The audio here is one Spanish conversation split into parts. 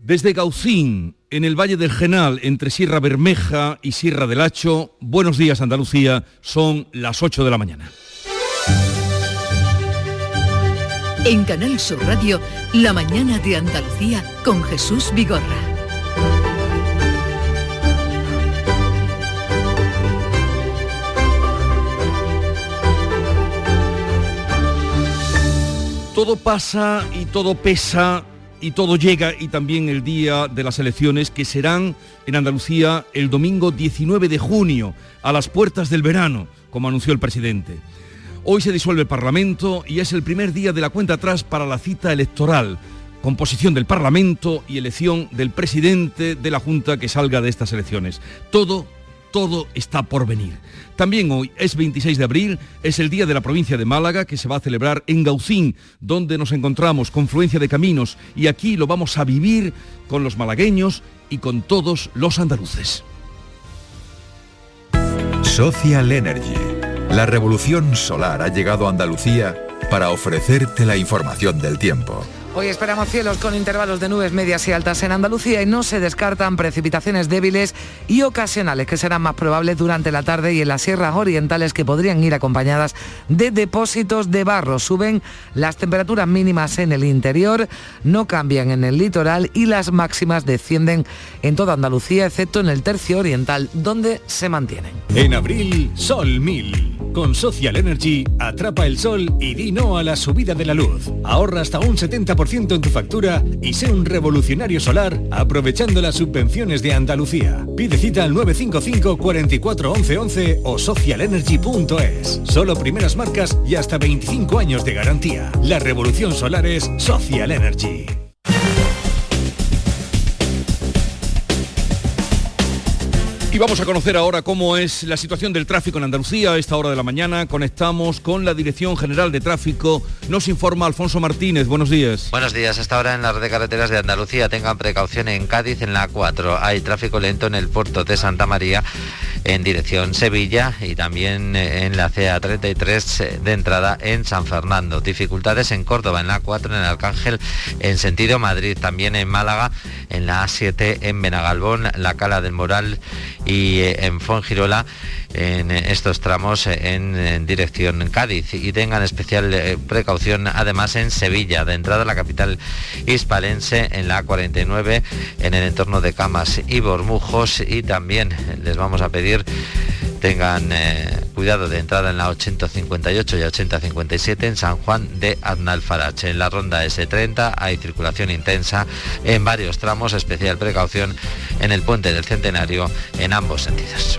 Desde Gaucín, en el Valle del Genal, entre Sierra Bermeja y Sierra del Hacho, buenos días Andalucía, son las 8 de la mañana. En Canal Sur Radio, La mañana de Andalucía con Jesús Vigorra. Todo pasa y todo pesa y todo llega y también el día de las elecciones que serán en Andalucía el domingo 19 de junio a las puertas del verano, como anunció el presidente. Hoy se disuelve el Parlamento y es el primer día de la cuenta atrás para la cita electoral, composición del Parlamento y elección del presidente de la Junta que salga de estas elecciones. Todo todo está por venir. También hoy es 26 de abril, es el día de la provincia de Málaga que se va a celebrar en Gaucín, donde nos encontramos, confluencia de caminos, y aquí lo vamos a vivir con los malagueños y con todos los andaluces. Social Energy. La revolución solar ha llegado a Andalucía para ofrecerte la información del tiempo. Hoy esperamos cielos con intervalos de nubes medias y altas en Andalucía y no se descartan precipitaciones débiles y ocasionales que serán más probables durante la tarde y en las sierras orientales que podrían ir acompañadas de depósitos de barro. Suben las temperaturas mínimas en el interior, no cambian en el litoral y las máximas descienden en toda Andalucía excepto en el tercio oriental donde se mantienen. En abril, Sol 1000. Con Social Energy, atrapa el sol y di no a la subida de la luz. Ahorra hasta un 70% en tu factura y sé un revolucionario solar aprovechando las subvenciones de Andalucía. Pide cita al 955 44 11 11 o socialenergy.es. Solo primeras marcas y hasta 25 años de garantía. La revolución solar es Social Energy. Y vamos a conocer ahora cómo es la situación del tráfico en Andalucía a esta hora de la mañana. Conectamos con la Dirección General de Tráfico. Nos informa Alfonso Martínez. Buenos días. Buenos días. Hasta ahora en la red de carreteras de Andalucía tengan precaución en Cádiz en la 4. Hay tráfico lento en el puerto de Santa María en dirección Sevilla y también en la CA33 de entrada en San Fernando. Dificultades en Córdoba en la 4 en el Arcángel en sentido Madrid. También en Málaga en la A7 en Benagalbón, la Cala del Moral y eh, en Fongirola en estos tramos en, dirección Cádiz y tengan especial eh, precaución además en Sevilla, de entrada la capital hispalense en la A49 en el entorno de Camas y Bormujos y también les vamos a pedir tengan eh, cuidado de entrada en la 858 y 857 en San Juan de Adnalfarache. En la ronda S30 hay circulación intensa en varios tramos, especial precaución en el puente del Centenario en ambos sentidos.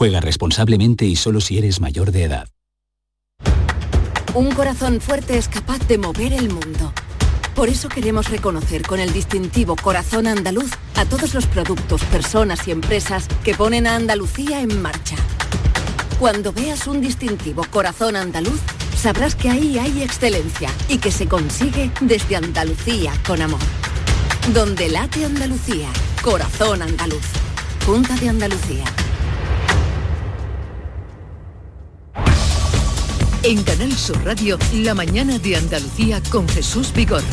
Juega responsablemente y solo si eres mayor de edad. Un corazón fuerte es capaz de mover el mundo. Por eso queremos reconocer con el distintivo Corazón Andaluz a todos los productos, personas y empresas que ponen a Andalucía en marcha. Cuando veas un distintivo Corazón Andaluz, sabrás que ahí hay excelencia y que se consigue desde Andalucía con amor. Donde late Andalucía, Corazón Andaluz. Junta de Andalucía. En Canal Sur Radio, la mañana de Andalucía con Jesús Vigorra.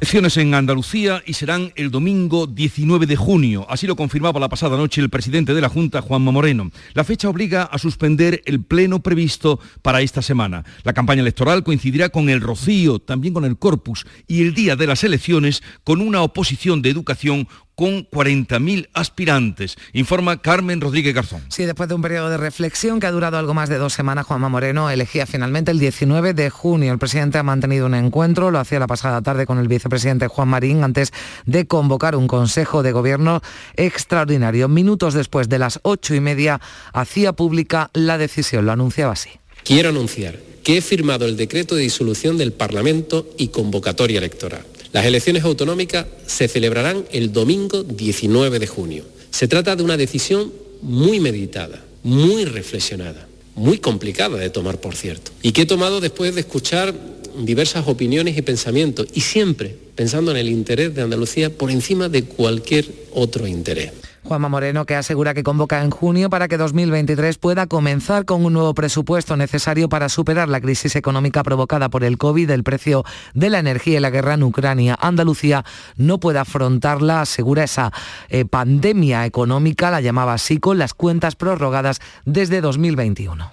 Elecciones en Andalucía y serán el domingo 19 de junio. Así lo confirmaba la pasada noche el presidente de la Junta, Juanma Moreno. La fecha obliga a suspender el pleno previsto para esta semana. La campaña electoral coincidirá con el rocío, también con el corpus y el día de las elecciones con una oposición de educación con 40.000 aspirantes, informa Carmen Rodríguez Garzón. Sí, después de un periodo de reflexión que ha durado algo más de dos semanas, Juanma Moreno elegía finalmente el 19 de junio. El presidente ha mantenido un encuentro, lo hacía la pasada tarde con el vicepresidente Juan Marín, antes de convocar un consejo de gobierno extraordinario. Minutos después de las ocho y media, hacía pública la decisión, lo anunciaba así. Quiero anunciar que he firmado el decreto de disolución del Parlamento y convocatoria electoral. Las elecciones autonómicas se celebrarán el domingo 19 de junio. Se trata de una decisión muy meditada, muy reflexionada, muy complicada de tomar, por cierto, y que he tomado después de escuchar diversas opiniones y pensamientos, y siempre pensando en el interés de Andalucía por encima de cualquier otro interés. Juanma Moreno, que asegura que convoca en junio para que 2023 pueda comenzar con un nuevo presupuesto necesario para superar la crisis económica provocada por el COVID, el precio de la energía y la guerra en Ucrania. Andalucía no puede afrontarla, asegura esa eh, pandemia económica, la llamaba así, con las cuentas prorrogadas desde 2021.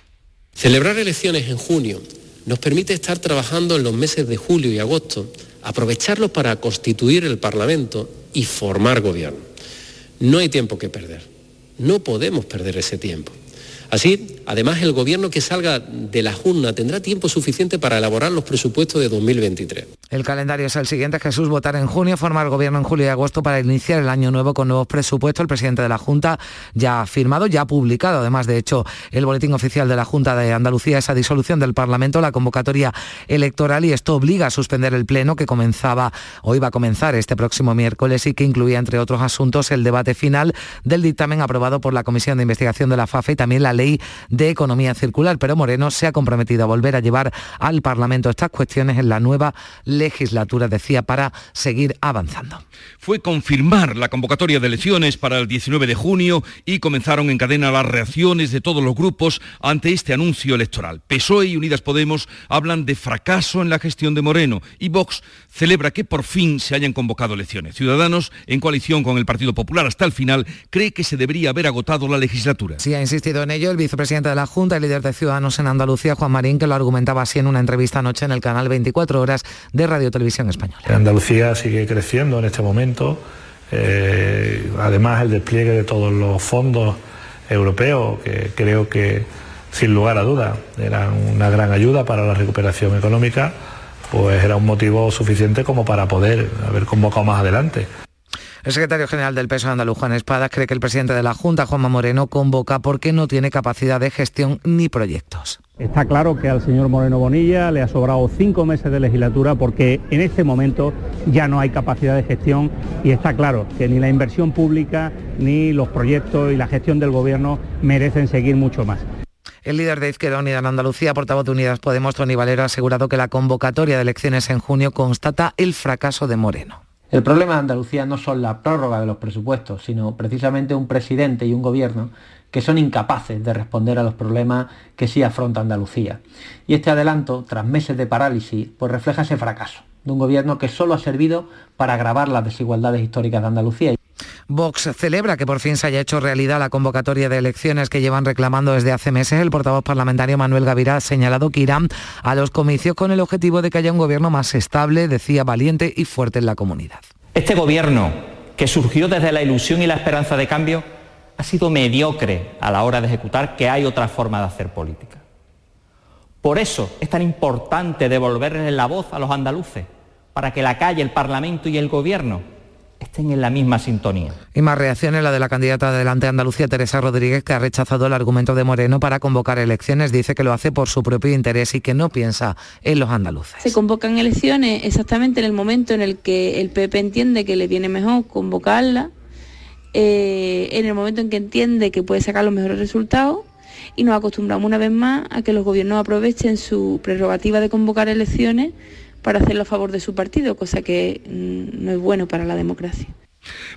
Celebrar elecciones en junio nos permite estar trabajando en los meses de julio y agosto, aprovecharlos para constituir el Parlamento y formar gobierno. No hay tiempo que perder. No podemos perder ese tiempo. Así, además, el gobierno que salga de la Junta tendrá tiempo suficiente para elaborar los presupuestos de 2023. El calendario es el siguiente, Jesús, votar en junio, formar gobierno en julio y agosto para iniciar el año nuevo con nuevos presupuestos. El presidente de la Junta ya ha firmado, ya ha publicado, además, de hecho, el boletín oficial de la Junta de Andalucía, esa disolución del Parlamento, la convocatoria electoral y esto obliga a suspender el pleno que comenzaba, o iba a comenzar este próximo miércoles y que incluía, entre otros asuntos, el debate final del dictamen aprobado por la Comisión de Investigación de la FAFE y también la ley de economía circular, pero Moreno se ha comprometido a volver a llevar al Parlamento estas cuestiones en la nueva legislatura, decía, para seguir avanzando. Fue confirmar la convocatoria de elecciones para el 19 de junio y comenzaron en cadena las reacciones de todos los grupos ante este anuncio electoral. PSOE y Unidas Podemos hablan de fracaso en la gestión de Moreno y Vox celebra que por fin se hayan convocado elecciones. Ciudadanos, en coalición con el Partido Popular hasta el final, cree que se debería haber agotado la legislatura. Sí, ha insistido en ello el vicepresidente de la Junta y líder de Ciudadanos en Andalucía, Juan Marín, que lo argumentaba así en una entrevista anoche en el canal 24 Horas de Radio Televisión Española. Andalucía sigue creciendo en este momento. Eh, además, el despliegue de todos los fondos europeos, que creo que sin lugar a dudas eran una gran ayuda para la recuperación económica pues era un motivo suficiente como para poder haber convocado más adelante. El secretario general del peso andaluz, Juan Espadas, cree que el presidente de la Junta, Juanma Moreno, convoca porque no tiene capacidad de gestión ni proyectos. Está claro que al señor Moreno Bonilla le ha sobrado cinco meses de legislatura porque en este momento ya no hay capacidad de gestión y está claro que ni la inversión pública ni los proyectos y la gestión del gobierno merecen seguir mucho más. El líder de Izquierda Unida en Andalucía, portavoz de Unidas Podemos, Tony Valero, ha asegurado que la convocatoria de elecciones en junio constata el fracaso de Moreno. El problema de Andalucía no son la prórroga de los presupuestos, sino precisamente un presidente y un gobierno que son incapaces de responder a los problemas que sí afronta Andalucía. Y este adelanto, tras meses de parálisis, pues refleja ese fracaso de un gobierno que solo ha servido para agravar las desigualdades históricas de Andalucía. Vox celebra que por fin se haya hecho realidad la convocatoria de elecciones que llevan reclamando desde hace meses. El portavoz parlamentario Manuel Gavira ha señalado que irán a los comicios con el objetivo de que haya un gobierno más estable, decía, valiente y fuerte en la comunidad. Este gobierno, que surgió desde la ilusión y la esperanza de cambio, ha sido mediocre a la hora de ejecutar que hay otra forma de hacer política. Por eso es tan importante devolverles la voz a los andaluces, para que la calle, el Parlamento y el Gobierno estén en la misma sintonía. Y más reacciones, la de la candidata adelante Andalucía, Teresa Rodríguez, que ha rechazado el argumento de Moreno para convocar elecciones. Dice que lo hace por su propio interés y que no piensa en los andaluces. Se convocan elecciones exactamente en el momento en el que el PP entiende que le viene mejor convocarla, eh, en el momento en que entiende que puede sacar los mejores resultados y nos acostumbramos una vez más a que los gobiernos aprovechen su prerrogativa de convocar elecciones para hacerlo a favor de su partido, cosa que mm, no es bueno para la democracia.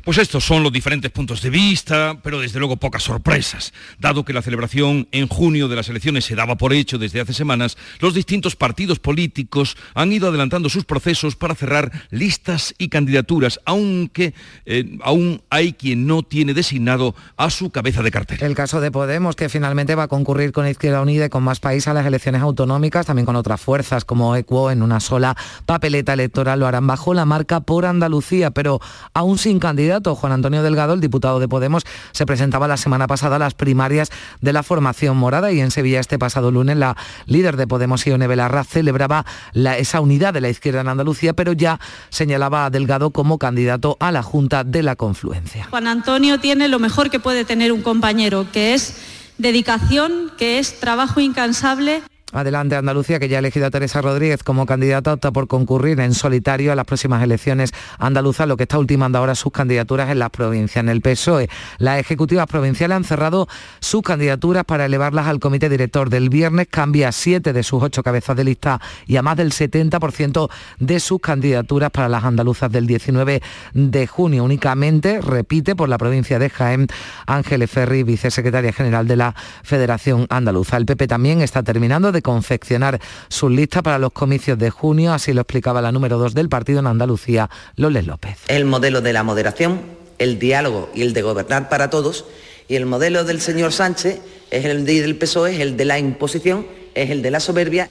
Pues estos son los diferentes puntos de vista, pero desde luego pocas sorpresas. Dado que la celebración en junio de las elecciones se daba por hecho desde hace semanas, los distintos partidos políticos han ido adelantando sus procesos para cerrar listas y candidaturas, aunque eh, aún hay quien no tiene designado a su cabeza de cartel. El caso de Podemos, que finalmente va a concurrir con Izquierda Unida y con más país a las elecciones autonómicas, también con otras fuerzas como ECUO en una sola papeleta electoral, lo harán bajo la marca por Andalucía, pero aún sin candidato. Juan Antonio Delgado, el diputado de Podemos, se presentaba la semana pasada a las primarias de la formación morada y en Sevilla este pasado lunes la líder de Podemos, Ione Belarra, celebraba esa unidad de la izquierda en Andalucía, pero ya señalaba a Delgado como candidato a la Junta de la Confluencia. Juan Antonio tiene lo mejor que puede tener un compañero, que es dedicación, que es trabajo incansable Adelante Andalucía, que ya ha elegido a Teresa Rodríguez como candidata, opta por concurrir en solitario a las próximas elecciones andaluzas, lo que está ultimando ahora sus candidaturas en las provincias. En el PSOE, las ejecutivas provinciales han cerrado sus candidaturas para elevarlas al comité director del viernes, cambia siete de sus ocho cabezas de lista y a más del 70% de sus candidaturas para las andaluzas del 19 de junio. Únicamente repite por la provincia de Jaén Ángeles Ferri, vicesecretaria general de la Federación Andaluza. El PP también está terminando confeccionar sus listas para los comicios de junio, así lo explicaba la número 2 del partido en Andalucía, Loles López. El modelo de la moderación, el diálogo y el de gobernar para todos, y el modelo del señor Sánchez es el del PSOE, es el de la imposición, es el de la soberbia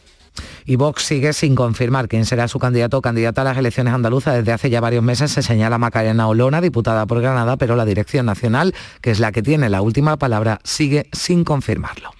y Vox sigue sin confirmar quién será su candidato o candidata a las elecciones andaluzas. Desde hace ya varios meses se señala Macarena Olona, diputada por Granada, pero la Dirección Nacional, que es la que tiene la última palabra, sigue sin confirmarlo.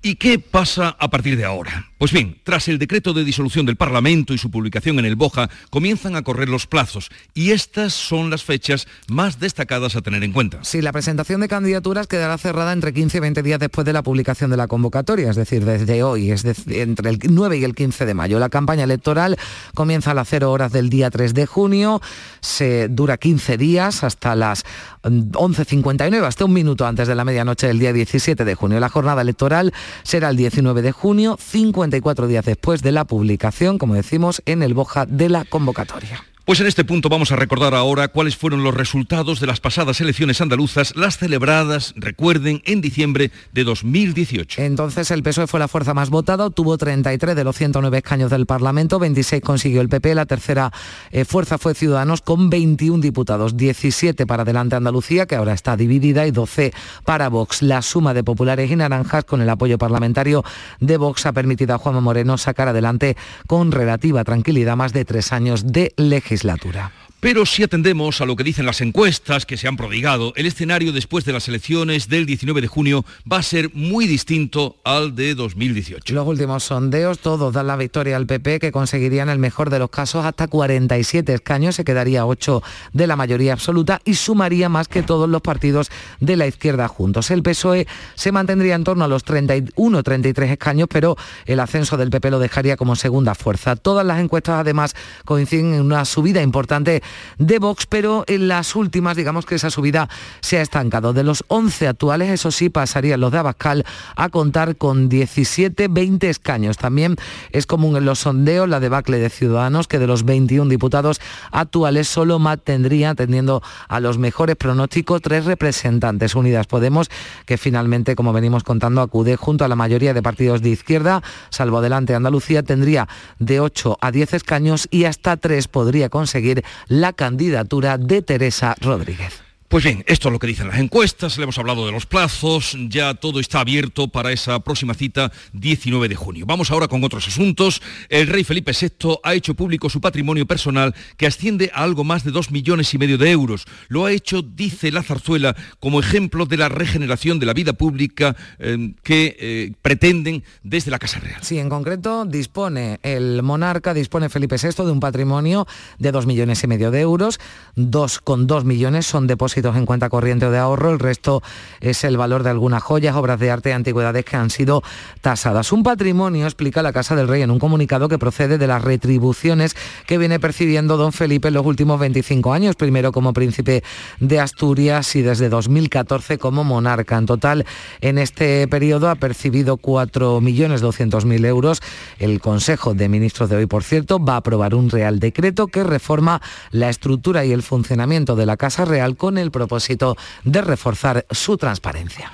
¿Y qué pasa a partir de ahora? Pues bien, tras el decreto de disolución del Parlamento y su publicación en el Boja, comienzan a correr los plazos y estas son las fechas más destacadas a tener en cuenta. Sí, la presentación de candidaturas quedará cerrada entre 15 y 20 días después de la publicación de la convocatoria, es decir, desde hoy, es decir, entre el 9 y el 15 de mayo. La campaña electoral comienza a las 0 horas del día 3 de junio, se dura 15 días hasta las 11.59, hasta un minuto antes de la medianoche del día 17 de junio. La jornada electoral será el 19 de junio, 54 días después de la publicación, como decimos, en el Boja de la convocatoria. Pues en este punto vamos a recordar ahora cuáles fueron los resultados de las pasadas elecciones andaluzas, las celebradas, recuerden, en diciembre de 2018. Entonces el PSOE fue la fuerza más votada, tuvo 33 de los 109 escaños del Parlamento, 26 consiguió el PP, la tercera eh, fuerza fue Ciudadanos con 21 diputados, 17 para Adelante Andalucía, que ahora está dividida, y 12 para Vox. La suma de populares y naranjas con el apoyo parlamentario de Vox ha permitido a Juanma Moreno sacar adelante con relativa tranquilidad más de tres años de legislación legislatura. Pero si atendemos a lo que dicen las encuestas que se han prodigado, el escenario después de las elecciones del 19 de junio va a ser muy distinto al de 2018. Los últimos sondeos todos dan la victoria al PP que conseguiría en el mejor de los casos hasta 47 escaños, se quedaría 8 de la mayoría absoluta y sumaría más que todos los partidos de la izquierda juntos. El PSOE se mantendría en torno a los 31-33 escaños, pero el ascenso del PP lo dejaría como segunda fuerza. Todas las encuestas además coinciden en una subida importante de Vox, pero en las últimas, digamos que esa subida se ha estancado. De los 11 actuales, eso sí, pasarían los de Abascal a contar con 17, 20 escaños. También es común en los sondeos la debacle de Ciudadanos, que de los 21 diputados actuales solo mantendría, atendiendo a los mejores pronósticos, tres representantes. Unidas Podemos, que finalmente, como venimos contando, acude junto a la mayoría de partidos de izquierda, salvo adelante Andalucía, tendría de 8 a 10 escaños y hasta 3 podría conseguir la candidatura de Teresa Rodríguez. Pues bien, esto es lo que dicen las encuestas, le hemos hablado de los plazos, ya todo está abierto para esa próxima cita 19 de junio. Vamos ahora con otros asuntos. El rey Felipe VI ha hecho público su patrimonio personal que asciende a algo más de 2 millones y medio de euros. Lo ha hecho, dice la zarzuela, como ejemplo de la regeneración de la vida pública eh, que eh, pretenden desde la Casa Real. Sí, en concreto dispone el monarca, dispone Felipe VI de un patrimonio de 2 millones y medio de euros, 2,2 millones son depósitos en cuenta corriente o de ahorro, el resto es el valor de algunas joyas, obras de arte y antigüedades que han sido tasadas. Un patrimonio, explica la Casa del Rey en un comunicado que procede de las retribuciones que viene percibiendo don Felipe en los últimos 25 años, primero como príncipe de Asturias y desde 2014 como monarca. En total, en este periodo ha percibido 4.200.000 euros. El Consejo de Ministros de hoy, por cierto, va a aprobar un Real Decreto que reforma la estructura y el funcionamiento de la Casa Real con el propósito de reforzar su transparencia.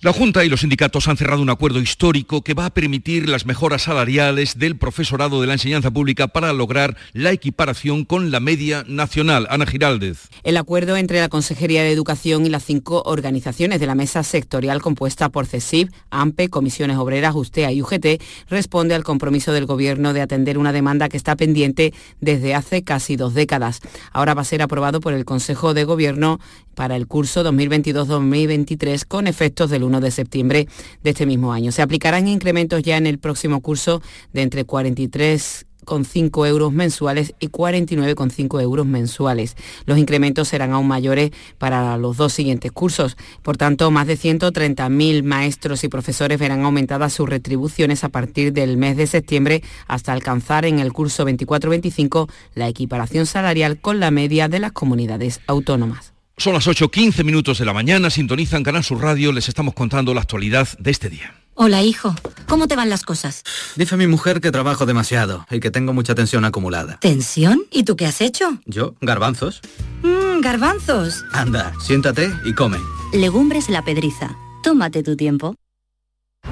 La Junta y los sindicatos han cerrado un acuerdo histórico que va a permitir las mejoras salariales del profesorado de la enseñanza pública para lograr la equiparación con la media nacional. Ana Giraldez. El acuerdo entre la Consejería de Educación y las cinco organizaciones de la mesa sectorial compuesta por CESIB, AMPE, Comisiones Obreras, USTEA y UGT responde al compromiso del Gobierno de atender una demanda que está pendiente desde hace casi dos décadas. Ahora va a ser aprobado por el Consejo de Gobierno para el curso 2022-2023 con efectos del 1 de septiembre de este mismo año. Se aplicarán incrementos ya en el próximo curso de entre 43 con euros mensuales y 49,5 euros mensuales. Los incrementos serán aún mayores para los dos siguientes cursos. Por tanto, más de 130.000 maestros y profesores verán aumentadas sus retribuciones a partir del mes de septiembre hasta alcanzar en el curso 24-25 la equiparación salarial con la media de las comunidades autónomas. Son las 8.15 minutos de la mañana, sintonizan Canal Sur Radio, les estamos contando la actualidad de este día. Hola, hijo. ¿Cómo te van las cosas? Dice mi mujer que trabajo demasiado y que tengo mucha tensión acumulada. ¿Tensión? ¿Y tú qué has hecho? ¿Yo? Garbanzos. Mmm, garbanzos. Anda, siéntate y come. Legumbres la pedriza. Tómate tu tiempo.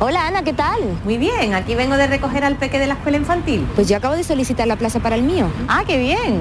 Hola Ana, ¿qué tal? Muy bien, aquí vengo de recoger al peque de la escuela infantil. Pues yo acabo de solicitar la plaza para el mío. Ah, qué bien.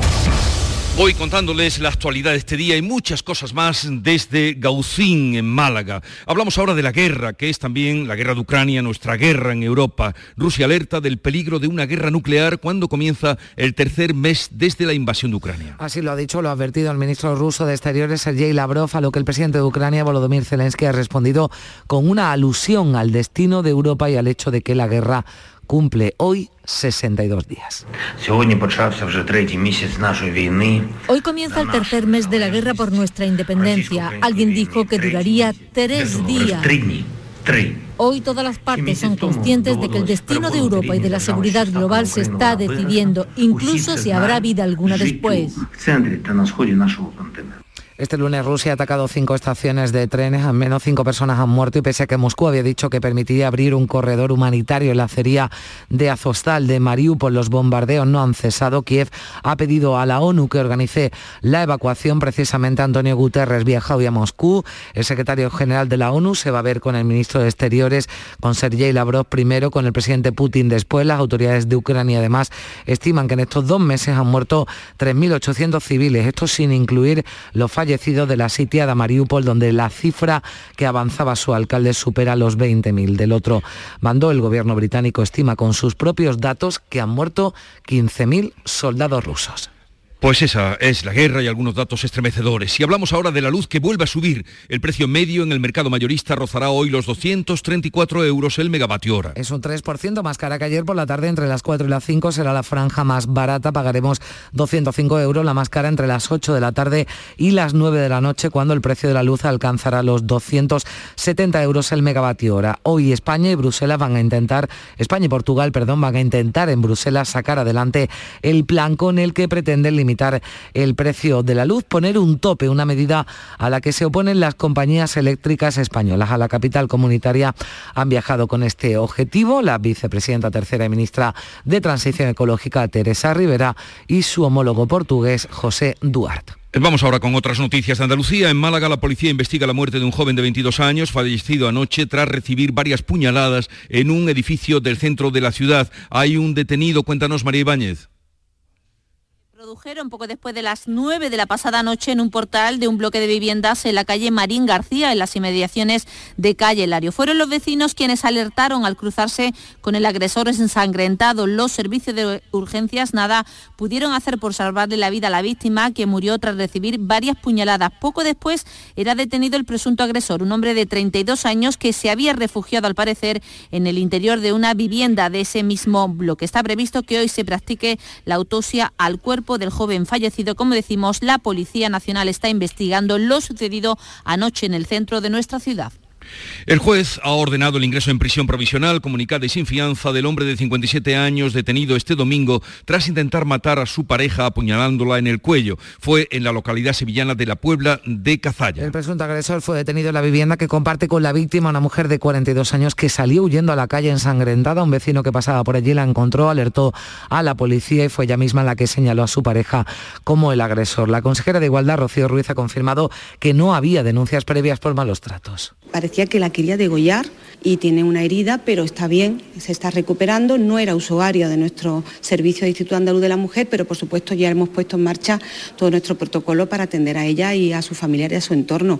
Voy contándoles la actualidad de este día y muchas cosas más desde Gaucín, en Málaga. Hablamos ahora de la guerra, que es también la guerra de Ucrania, nuestra guerra en Europa. Rusia alerta del peligro de una guerra nuclear cuando comienza el tercer mes desde la invasión de Ucrania. Así lo ha dicho, lo ha advertido el ministro ruso de Exteriores, Sergei Lavrov, a lo que el presidente de Ucrania, Volodymyr Zelensky, ha respondido con una alusión al destino de Europa y al hecho de que la guerra cumple hoy 62 días. Hoy comienza el tercer mes de la guerra por nuestra independencia. Alguien dijo que duraría tres días. Hoy todas las partes son conscientes de que el destino de Europa y de la seguridad global se está decidiendo, incluso si habrá vida alguna después. Este lunes Rusia ha atacado cinco estaciones de trenes, al menos cinco personas han muerto y pese a que Moscú había dicho que permitiría abrir un corredor humanitario en la acería de Azostal de Mariupol, los bombardeos no han cesado. Kiev ha pedido a la ONU que organice la evacuación. Precisamente Antonio Guterres viaja hoy a Moscú. El secretario general de la ONU se va a ver con el ministro de Exteriores, con Sergei Lavrov primero, con el presidente Putin después. Las autoridades de Ucrania además estiman que en estos dos meses han muerto 3.800 civiles, esto sin incluir los fallos de la sitiada Mariupol, donde la cifra que avanzaba su alcalde supera los 20.000. Del otro bando, el gobierno británico estima con sus propios datos que han muerto 15.000 soldados rusos. Pues esa es la guerra y algunos datos estremecedores. Si hablamos ahora de la luz que vuelve a subir, el precio medio en el mercado mayorista rozará hoy los 234 euros el megavatio hora. Es un 3% más cara que ayer por la tarde, entre las 4 y las 5 será la franja más barata, pagaremos 205 euros, la más cara entre las 8 de la tarde y las 9 de la noche, cuando el precio de la luz alcanzará los 270 euros el megavatio hora. Hoy España y Bruselas van a intentar, España y Portugal, perdón, van a intentar en Bruselas sacar adelante el plan con el que pretenden limitar el precio de la luz, poner un tope, una medida a la que se oponen las compañías eléctricas españolas. A la capital comunitaria han viajado con este objetivo la vicepresidenta tercera y ministra de Transición Ecológica, Teresa Rivera, y su homólogo portugués, José Duarte. Vamos ahora con otras noticias de Andalucía. En Málaga la policía investiga la muerte de un joven de 22 años fallecido anoche tras recibir varias puñaladas en un edificio del centro de la ciudad. Hay un detenido, cuéntanos María Ibáñez produjeron poco después de las 9 de la pasada noche en un portal de un bloque de viviendas en la calle Marín García, en las inmediaciones de calle Lario. Fueron los vecinos quienes alertaron al cruzarse con el agresor ensangrentado. Los servicios de urgencias nada pudieron hacer por salvarle la vida a la víctima, que murió tras recibir varias puñaladas. Poco después era detenido el presunto agresor, un hombre de 32 años que se había refugiado al parecer en el interior de una vivienda de ese mismo bloque. Está previsto que hoy se practique la autopsia al cuerpo del joven fallecido. Como decimos, la Policía Nacional está investigando lo sucedido anoche en el centro de nuestra ciudad. El juez ha ordenado el ingreso en prisión provisional, comunicada y sin fianza del hombre de 57 años detenido este domingo tras intentar matar a su pareja apuñalándola en el cuello. Fue en la localidad sevillana de la Puebla de Cazalla. El presunto agresor fue detenido en la vivienda que comparte con la víctima, una mujer de 42 años que salió huyendo a la calle ensangrentada. Un vecino que pasaba por allí la encontró, alertó a la policía y fue ella misma la que señaló a su pareja como el agresor. La consejera de Igualdad, Rocío Ruiz, ha confirmado que no había denuncias previas por malos tratos. Parecía que la quería degollar y tiene una herida, pero está bien, se está recuperando. No era usuaria de nuestro servicio de Instituto Andaluz de la Mujer, pero por supuesto ya hemos puesto en marcha todo nuestro protocolo para atender a ella y a su familiar y a su entorno.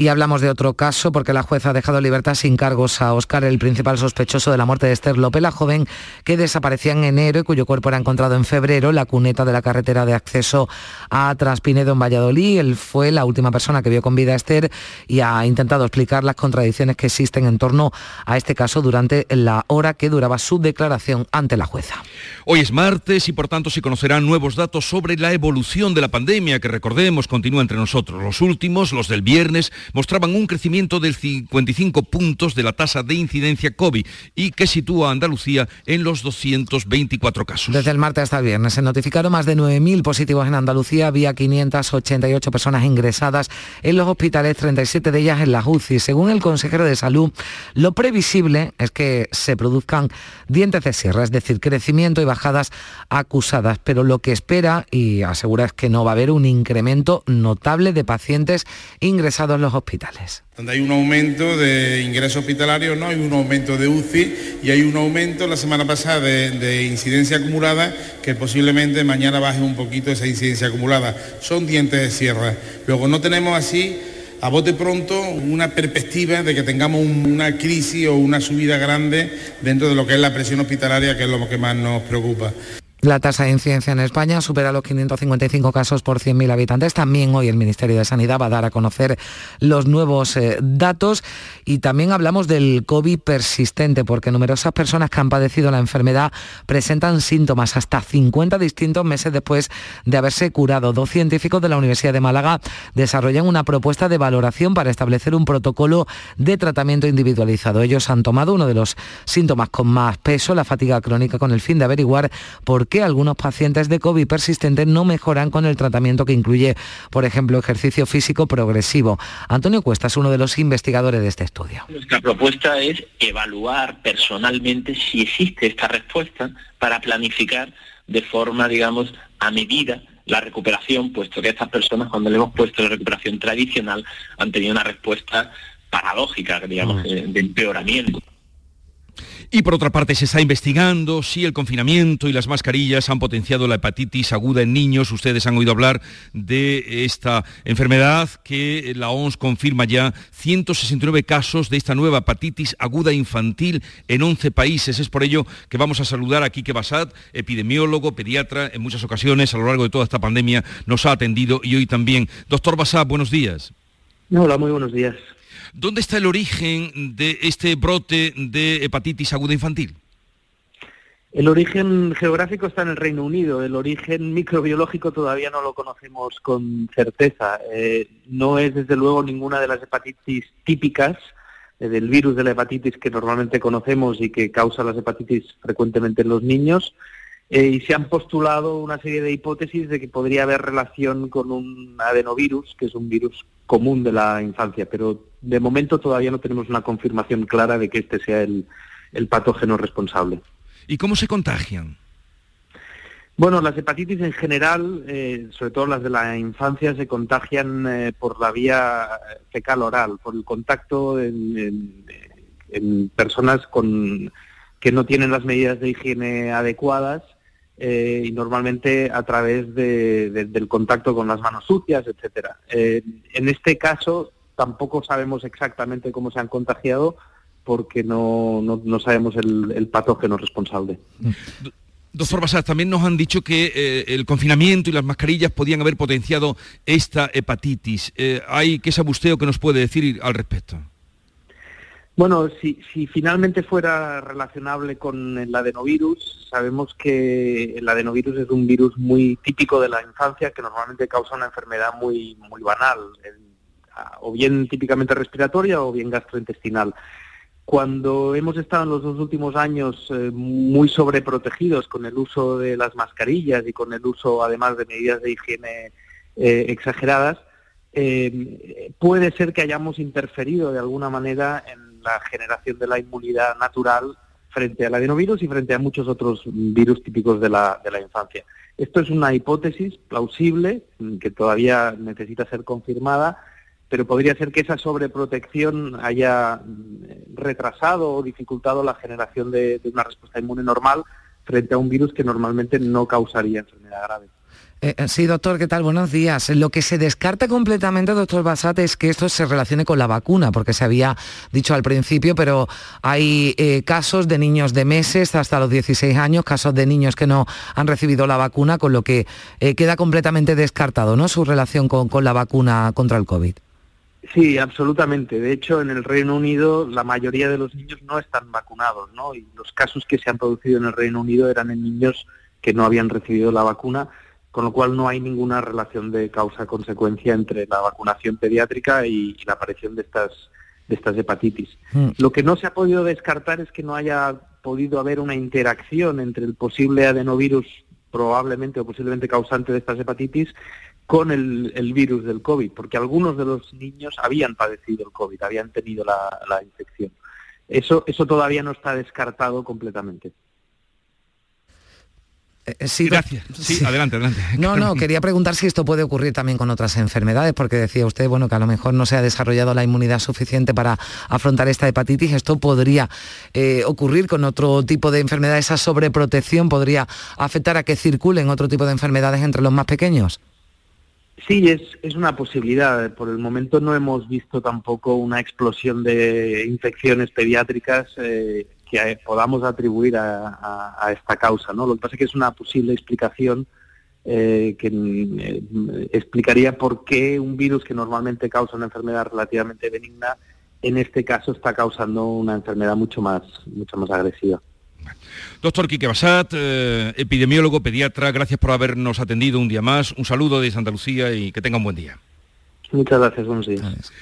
Y hablamos de otro caso porque la jueza ha dejado libertad sin cargos a Oscar, el principal sospechoso de la muerte de Esther López, la joven que desaparecía en enero y cuyo cuerpo era encontrado en febrero la cuneta de la carretera de acceso a Traspinedo en Valladolid. Él fue la última persona que vio con vida a Esther y ha intentado explicar las contradicciones que existen en torno a este caso durante la hora que duraba su declaración ante la jueza. Hoy es martes y por tanto se conocerán nuevos datos sobre la evolución de la pandemia que recordemos continúa entre nosotros. Los últimos, los del viernes, mostraban un crecimiento del 55 puntos de la tasa de incidencia COVID y que sitúa a Andalucía en los 224 casos. Desde el martes hasta el viernes se notificaron más de 9.000 positivos en Andalucía, había 588 personas ingresadas en los hospitales, 37 de ellas en la UCI. Según el consejero de Salud, lo previsible es que se produzcan dientes de sierra, es decir, crecimiento y bajadas acusadas, pero lo que espera y asegura es que no va a haber un incremento notable de pacientes ingresados en los hospitales. Donde hay un aumento de ingresos hospitalarios, ¿no? hay un aumento de UCI y hay un aumento la semana pasada de, de, incidencia acumulada que posiblemente mañana baje un poquito esa incidencia acumulada. Son dientes de sierra. Luego no tenemos así a bote pronto una perspectiva de que tengamos una crisis o una subida grande dentro de lo que es la presión hospitalaria, que es lo que más nos preocupa. La tasa de incidencia en España supera los 555 casos por 100.000 habitantes. También hoy el Ministerio de Sanidad va a dar a conocer los nuevos eh, datos y también hablamos del COVID persistente porque numerosas personas que han padecido la enfermedad presentan síntomas hasta 50 distintos meses después de haberse curado. Dos científicos de la Universidad de Málaga desarrollan una propuesta de valoración para establecer un protocolo de tratamiento individualizado. Ellos han tomado uno de los síntomas con más peso, la fatiga crónica, con el fin de averiguar por qué algunos pacientes de COVID persistente no mejoran con el tratamiento que incluye, por ejemplo, ejercicio físico progresivo. Antonio Cuesta es uno de los investigadores de este estudio. Nuestra propuesta es evaluar personalmente si existe esta respuesta para planificar de forma, digamos, a medida la recuperación, puesto que estas personas cuando le hemos puesto la recuperación tradicional han tenido una respuesta paradójica, digamos, mm. de empeoramiento. Y por otra parte se está investigando si el confinamiento y las mascarillas han potenciado la hepatitis aguda en niños. Ustedes han oído hablar de esta enfermedad que la OMS confirma ya 169 casos de esta nueva hepatitis aguda infantil en 11 países. Es por ello que vamos a saludar a Quique Basad, epidemiólogo, pediatra, en muchas ocasiones a lo largo de toda esta pandemia nos ha atendido y hoy también. Doctor Basad, buenos días. Hola, muy buenos días. ¿Dónde está el origen de este brote de hepatitis aguda infantil? El origen geográfico está en el Reino Unido, el origen microbiológico todavía no lo conocemos con certeza. Eh, no es desde luego ninguna de las hepatitis típicas eh, del virus de la hepatitis que normalmente conocemos y que causa las hepatitis frecuentemente en los niños. Eh, y se han postulado una serie de hipótesis de que podría haber relación con un adenovirus, que es un virus común de la infancia, pero de momento todavía no tenemos una confirmación clara de que este sea el, patógeno responsable. ¿Y cómo se contagian? Bueno, las hepatitis en general, eh, sobre todo las de la infancia, se contagian eh, por la vía fecal oral, por el contacto en, personas con, que no tienen las medidas de higiene adecuadas eh, y normalmente a través del contacto con las manos sucias, etcétera. en este caso tampoco sabemos exactamente cómo se han contagiado porque no, no, sabemos el, patógeno responsable. Doctor Basar, también nos han dicho que eh, el confinamiento y las mascarillas podían haber potenciado esta hepatitis. Eh, ¿Hay qué sabusteo que nos puede decir al respecto? Bueno, si, si, finalmente fuera relacionable con el adenovirus, sabemos que el adenovirus es un virus muy típico de la infancia que normalmente causa una enfermedad muy, muy banal o bien típicamente respiratoria o bien gastrointestinal. Cuando hemos estado en los dos últimos años eh, muy sobreprotegidos con el uso de las mascarillas y con el uso además de medidas de higiene eh, exageradas, eh, puede ser que hayamos interferido de alguna manera en la generación de la inmunidad natural frente al adenovirus y frente a muchos otros virus típicos de la, de la infancia. Esto es una hipótesis plausible que todavía necesita ser confirmada pero podría ser que esa sobreprotección haya mm, retrasado o dificultado la generación de, una respuesta inmune normal frente a un virus que normalmente no causaría enfermedad grave. Eh, eh, sí, doctor, ¿qué tal? Buenos días. Lo que se descarta completamente, doctor Basat, es que esto se relacione con la vacuna, porque se había dicho al principio, pero hay eh, casos de niños de meses hasta los 16 años, casos de niños que no han recibido la vacuna, con lo que queda completamente descartado, ¿no? Su relación con, con la vacuna contra el COVID. Sí, absolutamente. De hecho, en el Reino Unido la mayoría de los niños no están vacunados, ¿no? Y los casos que se han producido en el Reino Unido eran en niños que no habían recibido la vacuna, con lo cual no hay ninguna relación de causa-consecuencia entre la vacunación pediátrica y, la aparición de estas de estas hepatitis. Mm. Lo que no se ha podido descartar es que no haya podido haber una interacción entre el posible adenovirus probablemente o posiblemente causante de estas hepatitis con el, virus del COVID, porque algunos de los niños habían padecido el COVID, habían tenido la, infección. Eso, eso todavía no está descartado completamente. Eh, sí, Gracias. Sí, adelante, adelante. No, no, quería preguntar si esto puede ocurrir también con otras enfermedades, porque decía usted, bueno, que a lo mejor no se ha desarrollado la inmunidad suficiente para afrontar esta hepatitis. Esto podría eh, ocurrir con otro tipo de enfermedades. Esa sobreprotección podría afectar a que circulen otro tipo de enfermedades entre los más pequeños. Sí, es, es una posibilidad. Por el momento no hemos visto tampoco una explosión de infecciones pediátricas eh, que podamos atribuir a, esta causa. ¿no? Lo que pasa es que es una posible explicación eh, que eh, explicaría por qué un virus que normalmente causa una enfermedad relativamente benigna, en este caso está causando una enfermedad mucho más, mucho más agresiva. Doctor Quique Basat, eh, epidemiólogo, pediatra, gracias por habernos atendido un día más. Un saludo de Santa Lucía y que tenga un buen día. Muchas gracias, buenos días.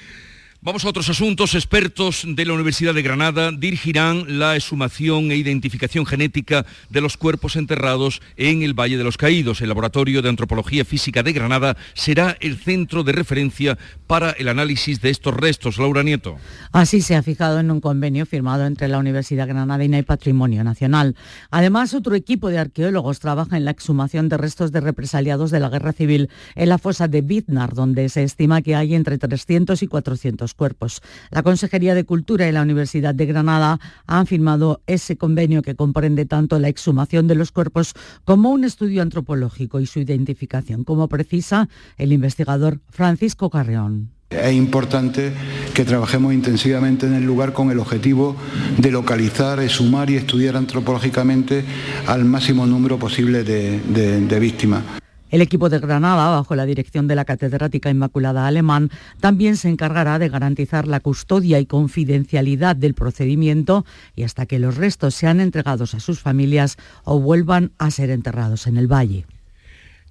Vamos a otros asuntos. Expertos de la Universidad de Granada dirigirán la exhumación e identificación genética de los cuerpos enterrados en el Valle de los Caídos. El Laboratorio de Antropología Física de Granada será el centro de referencia para el análisis de estos restos. Laura Nieto. Así se ha fijado en un convenio firmado entre la Universidad Granadina y Patrimonio Nacional. Además, otro equipo de arqueólogos trabaja en la exhumación de restos de represaliados de la Guerra Civil en la fosa de Biznar, donde se estima que hay entre 300 y 400 cuerpos. La Consejería de Cultura y la Universidad de Granada han firmado ese convenio que comprende tanto la exhumación de los cuerpos como un estudio antropológico y su identificación, como precisa el investigador Francisco Carreón. Es importante que trabajemos intensivamente en el lugar con el objetivo de localizar, exhumar y estudiar antropológicamente al máximo número posible de víctimas. El equipo de Granada, bajo la dirección de la catedrática Inmaculada Alemán, también se encargará de garantizar la custodia y confidencialidad del procedimiento y hasta que los restos sean entregados a sus familias o vuelvan a ser enterrados en el valle.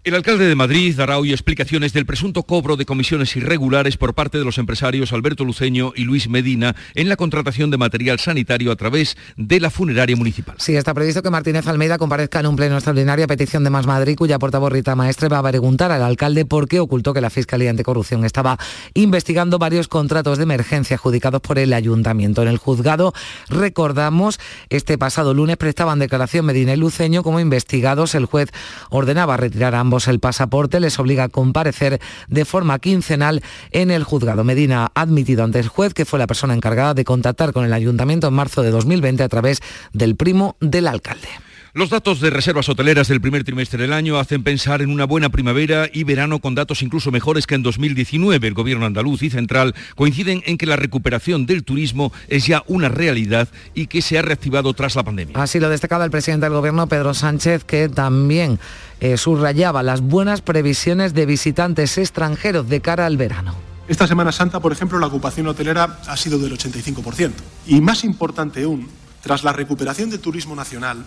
El alcalde de Madrid dará hoy explicaciones del presunto cobro de comisiones irregulares por parte de los empresarios Alberto Luceño y Luis Medina en la contratación de material sanitario a través de la funeraria municipal. Sí, está previsto que Martínez Almeida comparezca en un pleno extraordinario a petición de Más Madrid, cuya portavoz Rita Maestre va a preguntar al alcalde por qué ocultó que la Fiscalía Anticorrupción estaba investigando varios contratos de emergencia adjudicados por el ayuntamiento. En el juzgado, recordamos, este pasado lunes prestaban declaración Medina y Luceño como investigados. El juez ordenaba retirar a ambos el pasaporte, les obliga a comparecer de forma quincenal en el juzgado. Medina ha admitido ante el juez que fue la persona encargada de contactar con el ayuntamiento en marzo de 2020 a través del primo del alcalde. Los datos de reservas hoteleras del primer trimestre del año hacen pensar en una buena primavera y verano con datos incluso mejores que en 2019. El gobierno andaluz y central coinciden en que la recuperación del turismo es ya una realidad y que se ha reactivado tras la pandemia. Así lo destacaba el presidente del gobierno, Pedro Sánchez, que también eh, subrayaba las buenas previsiones de visitantes extranjeros de cara al verano. Esta Semana Santa, por ejemplo, la ocupación hotelera ha sido del 85%. Y más importante aún, tras la recuperación del turismo nacional,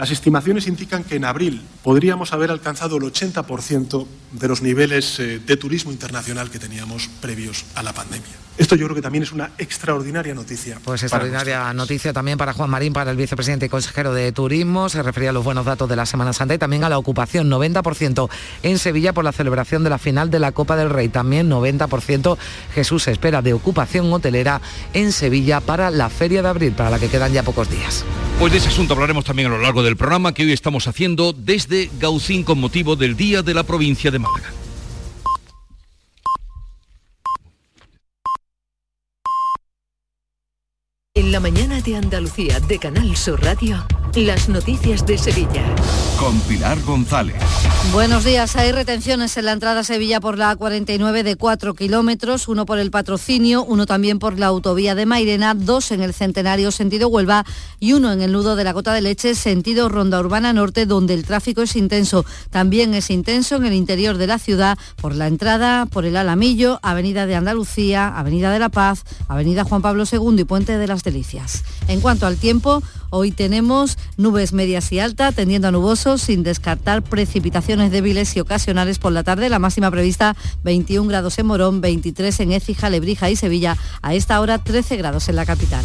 Las estimaciones indican que en abril podríamos haber alcanzado el 80% de los niveles eh, de turismo internacional que teníamos previos a la pandemia. Esto yo creo que también es una extraordinaria noticia. Pues extraordinaria noticia también para Juan Marín, para el vicepresidente y consejero de Turismo. Se refería a los buenos datos de la Semana Santa y también a la ocupación, 90% en Sevilla por la celebración de la final de la Copa del Rey. También 90% Jesús espera de ocupación hotelera en Sevilla para la Feria de Abril, para la que quedan ya pocos días. Pues de ese asunto hablaremos también a lo largo del programa que hoy estamos haciendo desde Gaucín con motivo del Día de la Provincia de Málaga. En la mañana de Andalucía de Canal Sur Radio, las noticias de Sevilla. Con Pilar González. Buenos días. Hay retenciones en la entrada a Sevilla por la A49 de 4 kilómetros, uno por el patrocinio, uno también por la autovía de Mairena, dos en el Centenario sentido Huelva y uno en el nudo de la Cota de Leche sentido Ronda Urbana Norte, donde el tráfico es intenso. También es intenso en el interior de la ciudad por la entrada, por el Alamillo, Avenida de Andalucía, Avenida de la Paz, Avenida Juan Pablo II y Puente de las En cuanto al tiempo, hoy tenemos nubes medias y altas, tendiendo a nubosos, sin descartar precipitaciones débiles y ocasionales por la tarde. La máxima prevista 21 grados en Morón, 23 en Écija, Lebrija y Sevilla. A esta hora 13 grados en la capital.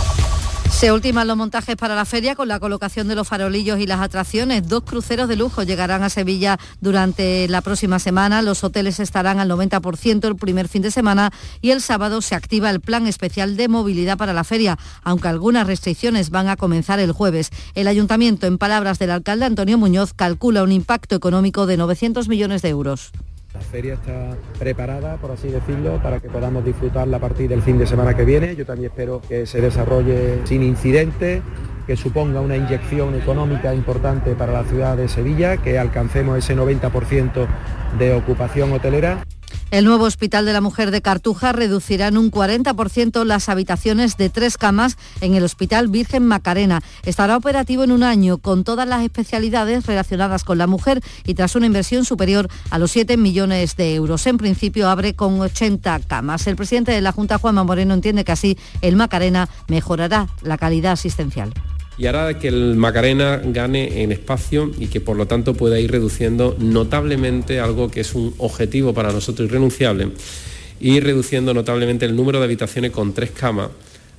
Se ultiman los montajes para la feria con la colocación de los farolillos y las atracciones. Dos cruceros de lujo llegarán a Sevilla durante la próxima semana. Los hoteles estarán al 90% el primer fin de semana y el sábado se activa el plan especial de movilidad para la feria, aunque algunas restricciones van a comenzar el jueves. El ayuntamiento, en palabras del alcalde Antonio Muñoz, calcula un impacto económico de 900 millones de euros. La feria está preparada, por así decirlo, para que podamos disfrutarla a partir del fin de semana que viene. Yo también espero que se desarrolle sin incidentes, que suponga una inyección económica importante para la ciudad de Sevilla, que alcancemos ese 90% de ocupación hotelera. El nuevo Hospital de la Mujer de Cartuja reducirá en un 40% las habitaciones de tres camas en el Hospital Virgen Macarena. Estará operativo en un año con todas las especialidades relacionadas con la mujer y tras una inversión superior a los 7 millones de euros. En principio abre con 80 camas. El presidente de la Junta, Juanma Moreno, entiende que así el Macarena mejorará la calidad asistencial y hará que el Macarena gane en espacio y que por lo tanto pueda ir reduciendo notablemente algo que es un objetivo para nosotros irrenunciable, ir reduciendo notablemente el número de habitaciones con tres camas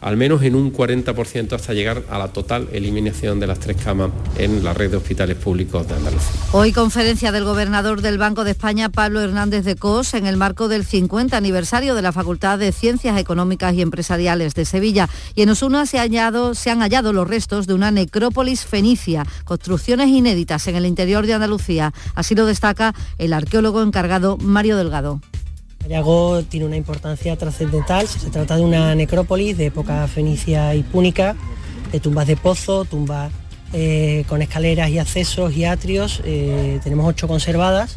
al menos en un 40% hasta llegar a la total eliminación de las tres camas en la red de hospitales públicos de Andalucía. Hoy conferencia del gobernador del Banco de España, Pablo Hernández de Cos, en el marco del 50 aniversario de la Facultad de Ciencias Económicas y Empresariales de Sevilla. Y en Osuna se, se han hallado los restos de una necrópolis fenicia, construcciones inéditas en el interior de Andalucía. Así lo destaca el arqueólogo encargado Mario Delgado. Ayago tiene una importancia trascendental. Se trata de una necrópolis de época fenicia y púnica, de tumbas de pozo, tumbas eh, con escaleras y accesos y atrios. Eh, tenemos ocho conservadas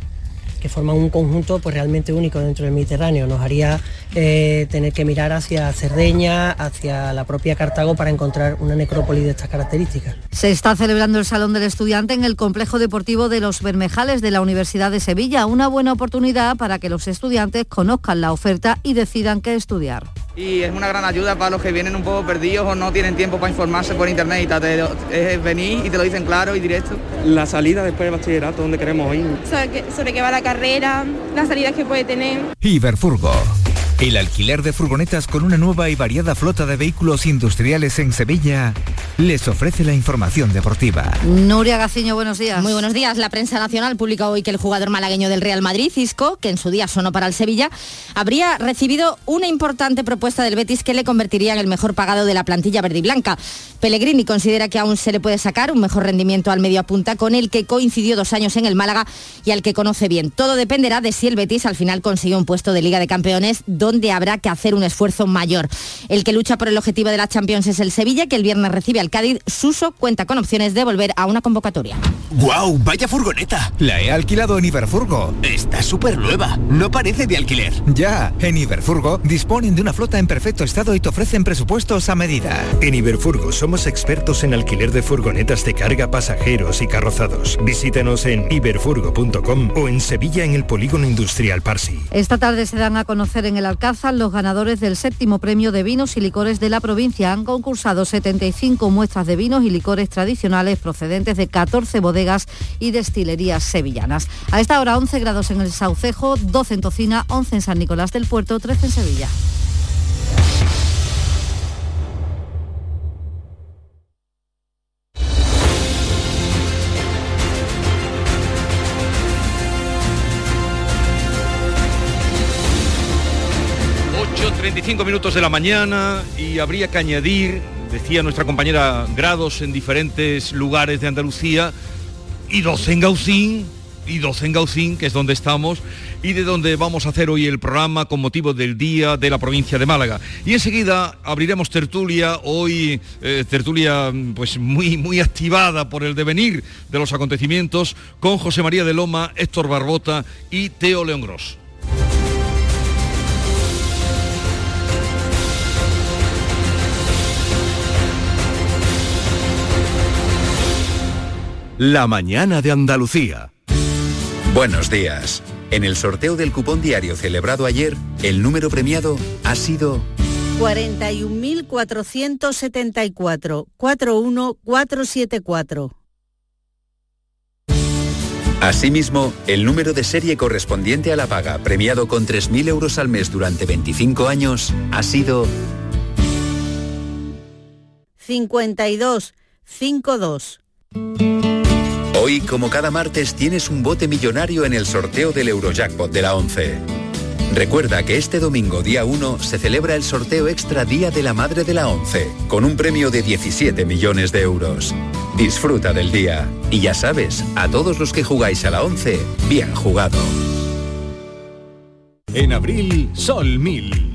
que forman un conjunto pues, realmente único dentro del Mediterráneo. Nos haría eh, tener que mirar hacia Cerdeña, hacia la propia Cartago para encontrar una necrópolis de estas características. Se está celebrando el Salón del Estudiante en el Complejo Deportivo de los Bermejales de la Universidad de Sevilla, una buena oportunidad para que los estudiantes conozcan la oferta y decidan qué estudiar y es una gran ayuda para los que vienen un poco perdidos o no tienen tiempo para informarse por internet y tal. Es venir y te lo dicen claro y directo. La salida después del bachillerato, donde queremos ir. Sobre, sobre qué va la carrera, las salidas que puede tener. El alquiler de furgonetas con una nueva y variada flota de vehículos industriales en Sevilla les ofrece la información deportiva. Nuria Gaciño, buenos días. Muy buenos días. La prensa nacional publica hoy que el jugador malagueño del Real Madrid, Cisco, que en su día sonó para el Sevilla, habría recibido una importante propuesta del Betis que le convertiría en el mejor pagado de la plantilla verde y blanca. Pellegrini considera que aún se le puede sacar un mejor rendimiento al medio punta con el que coincidió dos años en el Málaga y al que conoce bien. Todo dependerá de si el Betis al final consigue un puesto de Liga de Campeones donde habrá que hacer un esfuerzo mayor. El que lucha por el objetivo de la Champions es el Sevilla, que el viernes recibe al Cádiz. Suso cuenta con opciones de volver a una convocatoria. ¡Guau! ¡Vaya furgoneta! La he alquilado en Iberfurgo. Está súper nueva. No parece de alquiler. Ya, en Iberfurgo disponen de una flota en perfecto estado y te ofrecen presupuestos a medida. En Iberfurgo somos expertos en alquiler de furgonetas de carga, pasajeros y carrozados. Visítanos en iberfurgo.com o en Sevilla en el Polígono Industrial Parsi. Esta tarde se dan a conocer en el Alcázar los ganadores del séptimo premio de vinos y licores de la provincia. Han concursado 75 muestras de vinos y licores tradicionales procedentes de 14 bodegas y destilerías sevillanas. A esta hora 11 grados en el Saucejo, 12 en Tocina, 11 en San Nicolás del Puerto, 13 en Sevilla. 35 minutos de la mañana y habría que añadir, decía nuestra compañera, grados en diferentes lugares de Andalucía y 12 en Gaucín, y 12 en Gaucín, que es donde estamos, y de donde vamos a hacer hoy el programa con motivo del Día de la provincia de Málaga. Y enseguida abriremos tertulia, hoy eh, tertulia pues muy, muy activada por el devenir de los acontecimientos, con José María de Loma, Héctor Barbota y Teo León Gros. La mañana de Andalucía. Buenos días. En el sorteo del cupón diario celebrado ayer, el número premiado ha sido 41.474 41474. Asimismo, el número de serie correspondiente a la paga, premiado con 3.000 euros al mes durante 25 años, ha sido 52 52. Hoy, como cada martes, tienes un bote millonario en el sorteo del Eurojackpot de la 11. Recuerda que este domingo, día 1, se celebra el sorteo extra Día de la Madre de la 11, con un premio de 17 millones de euros. Disfruta del día. Y ya sabes, a todos los que jugáis a la 11, bien jugado. En abril, Sol 1000.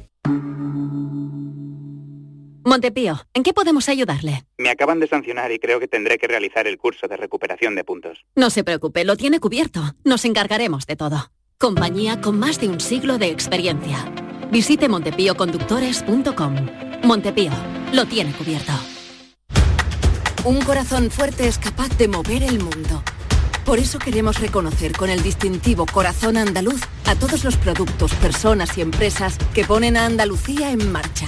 Montepío, ¿en qué podemos ayudarle? Me acaban de sancionar y creo que tendré que realizar el curso de recuperación de puntos. No se preocupe, lo tiene cubierto. Nos encargaremos de todo. Compañía con más de un siglo de experiencia. Visite montepíoconductores.com. Montepío, lo tiene cubierto. Un corazón fuerte es capaz de mover el mundo. Por eso queremos reconocer con el distintivo Corazón Andaluz a todos los productos, personas y empresas que ponen a Andalucía en marcha.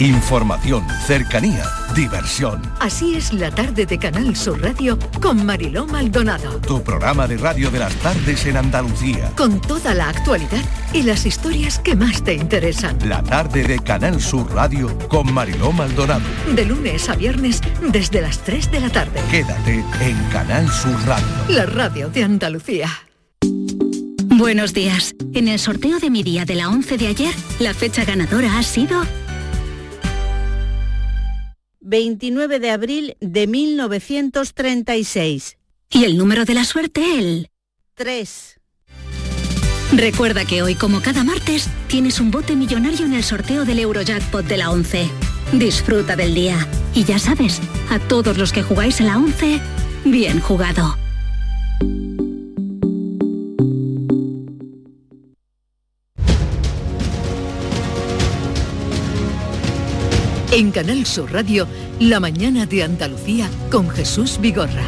Información, cercanía, diversión. Así es la tarde de Canal Sur Radio con Mariló Maldonado. Tu programa de radio de las tardes en Andalucía. Con toda la actualidad y las historias que más te interesan. La tarde de Canal Sur Radio con Mariló Maldonado. De lunes a viernes desde las 3 de la tarde. Quédate en Canal Sur Radio. La radio de Andalucía. Buenos días. En el sorteo de mi día de la 11 de ayer, la fecha ganadora ha sido 29 de abril de 1936. Y el número de la suerte, el 3. Recuerda que hoy, como cada martes, tienes un bote millonario en el sorteo del Eurojackpot de la 11. Disfruta del día. Y ya sabes, a todos los que jugáis a la 11, bien jugado. En Canal Sur Radio, La mañana de Andalucía con Jesús Vigorra.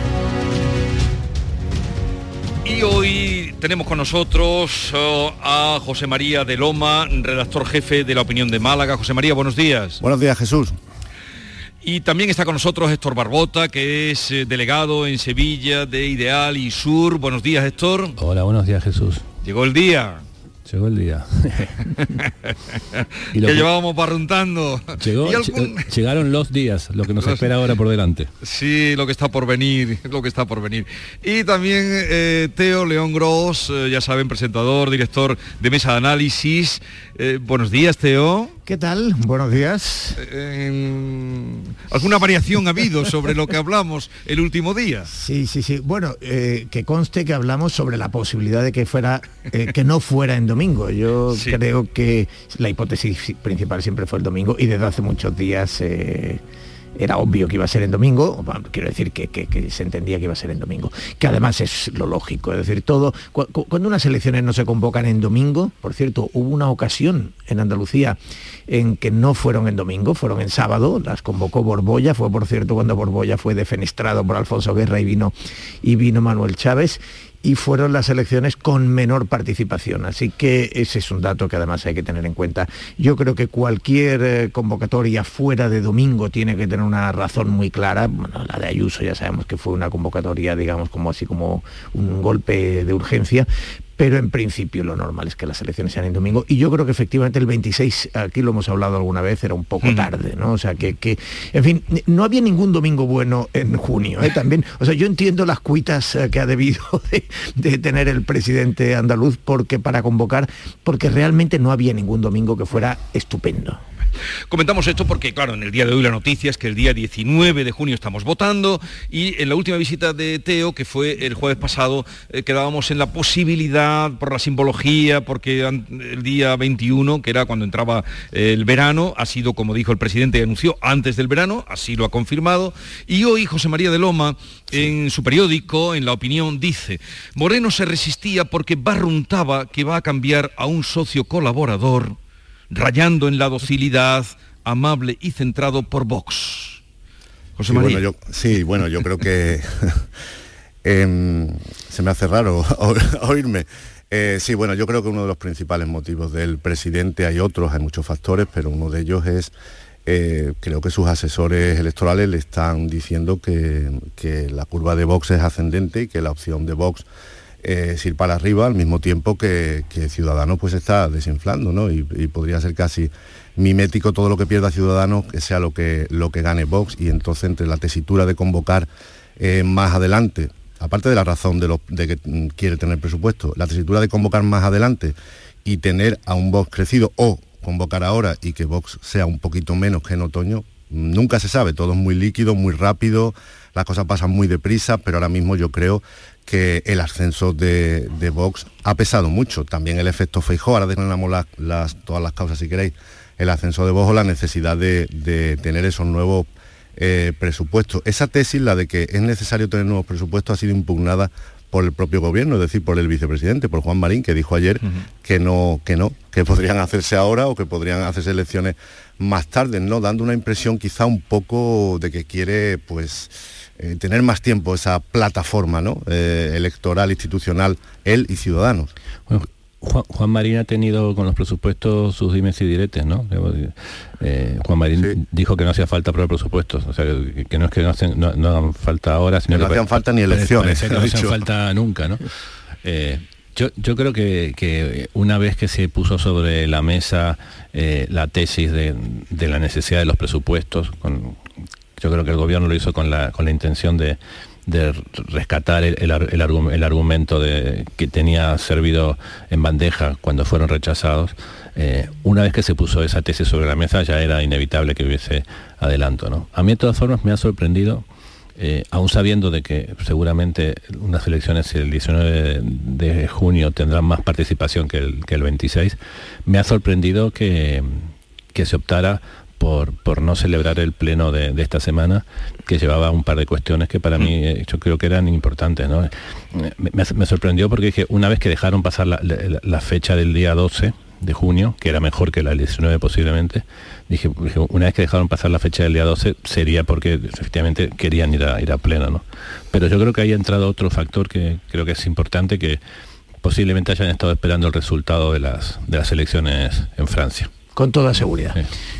Y hoy tenemos con nosotros oh, a José María de Loma, redactor jefe de La Opinión de Málaga. José María, buenos días. Buenos días, Jesús. Y también está con nosotros Héctor Barbota, que es eh, delegado en Sevilla de Ideal y Sur. Buenos días, Héctor. Hola, buenos días, Jesús. Llegó el día. Llegó el día. y lo que, llevábamos barruntando. Llegó, Llegaron los días, lo que nos espera ahora por delante. Sí, lo que está por venir, lo que está por venir. Y también eh, Teo León Gross, eh, ya saben, presentador, director de Mesa de Análisis. Eh, buenos días, Teo. ¿Qué tal? Buenos días. ¿Alguna variación ha habido sobre lo que hablamos el último día? Sí, sí, sí. Bueno, que conste que hablamos sobre la posibilidad de que fuera, que no fuera en domingo. Yo creo que la hipótesis principal siempre fue el domingo y desde hace muchos días eh, era obvio que iba a ser en domingo, quiero decir que, se entendía que iba a ser en domingo, que además es lo lógico, es decir, todo, cuando unas elecciones no se convocan en domingo, por cierto, hubo una ocasión en Andalucía en que no fueron en domingo, fueron en sábado, las convocó Borbolla, fue por cierto cuando Borbolla fue defenestrado por Alfonso Guerra y vino, y vino Manuel Chávez, y fueron las elecciones con menor participación. Así que ese es un dato que además hay que tener en cuenta. Yo creo que cualquier eh, convocatoria fuera de domingo tiene que tener una razón muy clara. Bueno, la de Ayuso ya sabemos que fue una convocatoria, digamos, como así como un golpe de urgencia, pero en principio lo normal es que las elecciones sean en domingo y yo creo que efectivamente el 26, aquí lo hemos hablado alguna vez, era un poco mm. tarde, ¿no? O sea, que, en fin, no había ningún domingo bueno en junio, ¿eh? También, o sea, yo entiendo las cuitas eh, que ha debido de, tener el presidente andaluz porque para convocar, porque realmente no había ningún domingo que fuera estupendo. Comentamos esto porque, claro, en el día de hoy la noticia es que el día 19 de junio estamos votando y en la última visita de Teo, que fue el jueves pasado, eh, quedábamos en la posibilidad, por la simbología, porque el día 21, que era cuando entraba eh, el verano, ha sido, como dijo el presidente y anunció, antes del verano, así lo ha confirmado, y hoy José María de Loma, en su periódico, en La Opinión, dice, Moreno se resistía porque barruntaba que va a cambiar a un socio colaborador rayando en la docilidad, amable y centrado por Vox. José María. Bueno, yo, sí, bueno, yo creo que em, se me hace raro oírme. Eh, sí, bueno, yo creo que uno de los principales motivos del presidente, hay otros, hay muchos factores, pero uno de ellos es, eh, creo que sus asesores electorales le están diciendo que, la curva de Vox es ascendente y que la opción de Vox es ir para arriba al mismo tiempo que, Ciudadanos pues está desinflando, ¿no? Y, podría ser casi mimético todo lo que pierda Ciudadanos que sea lo que, lo que gane Vox y entonces entre la tesitura de convocar eh, más adelante, aparte de la razón de, lo, de que mm, quiere tener presupuesto, la tesitura de convocar más adelante y tener a un Vox crecido o convocar ahora y que Vox sea un poquito menos que en otoño, nunca se sabe, todo es muy líquido, muy rápido, las cosas pasan muy deprisa, pero ahora mismo yo creo que el ascenso de, Vox ha pesado mucho. También el efecto Feijó, ahora tenemos las, todas las causas si queréis, el ascenso de Vox o la necesidad de, tener esos nuevos eh, presupuestos. Esa tesis, la de que es necesario tener nuevos presupuestos, ha sido impugnada por el propio gobierno, es decir, por el vicepresidente, por Juan Marín, que dijo ayer que no, que no, que podrían hacerse ahora o que podrían hacerse elecciones más tarde, ¿no? Dando una impresión quizá un poco de que quiere, pues, eh, tener más tiempo esa plataforma ¿no? Eh, electoral, institucional, él y Ciudadanos. Juan, Marín ha tenido con los presupuestos sus dimes y diretes, ¿no? Eh, Juan Marín dijo que no hacía falta probar presupuestos, o sea, que, no es que no, hacen, no, hagan falta ahora, sino que no hacían falta ni elecciones. Que no hacían falta nunca, ¿no? Yo, yo, creo que, una vez que se puso sobre la mesa la tesis de, de, la necesidad de los presupuestos, con, yo creo que el gobierno lo hizo con la, con la intención de, rescatar el, el, argumento de, que tenía servido en bandeja cuando fueron rechazados. Eh, una vez que se puso esa tesis sobre la mesa ya era inevitable que hubiese adelanto. ¿no? A mí de todas formas me ha sorprendido, eh, aún sabiendo de que seguramente unas elecciones el 19 de, junio tendrán más participación que el, que el 26, me ha sorprendido que, que se optara por, no celebrar el pleno de, esta semana, que llevaba un par de cuestiones que para mí eh, yo creo que eran importantes. Me, sorprendió porque dije, una vez que dejaron pasar la, fecha del día 12 de junio, que era mejor que la 19 posiblemente, dije, una vez que dejaron pasar la fecha del día 12 sería porque efectivamente querían ir a, ir a pleno. ¿no? Pero yo creo que ahí ha entrado otro factor que creo que es importante, que posiblemente hayan estado esperando el resultado de las, de las elecciones en Francia. Con toda seguridad.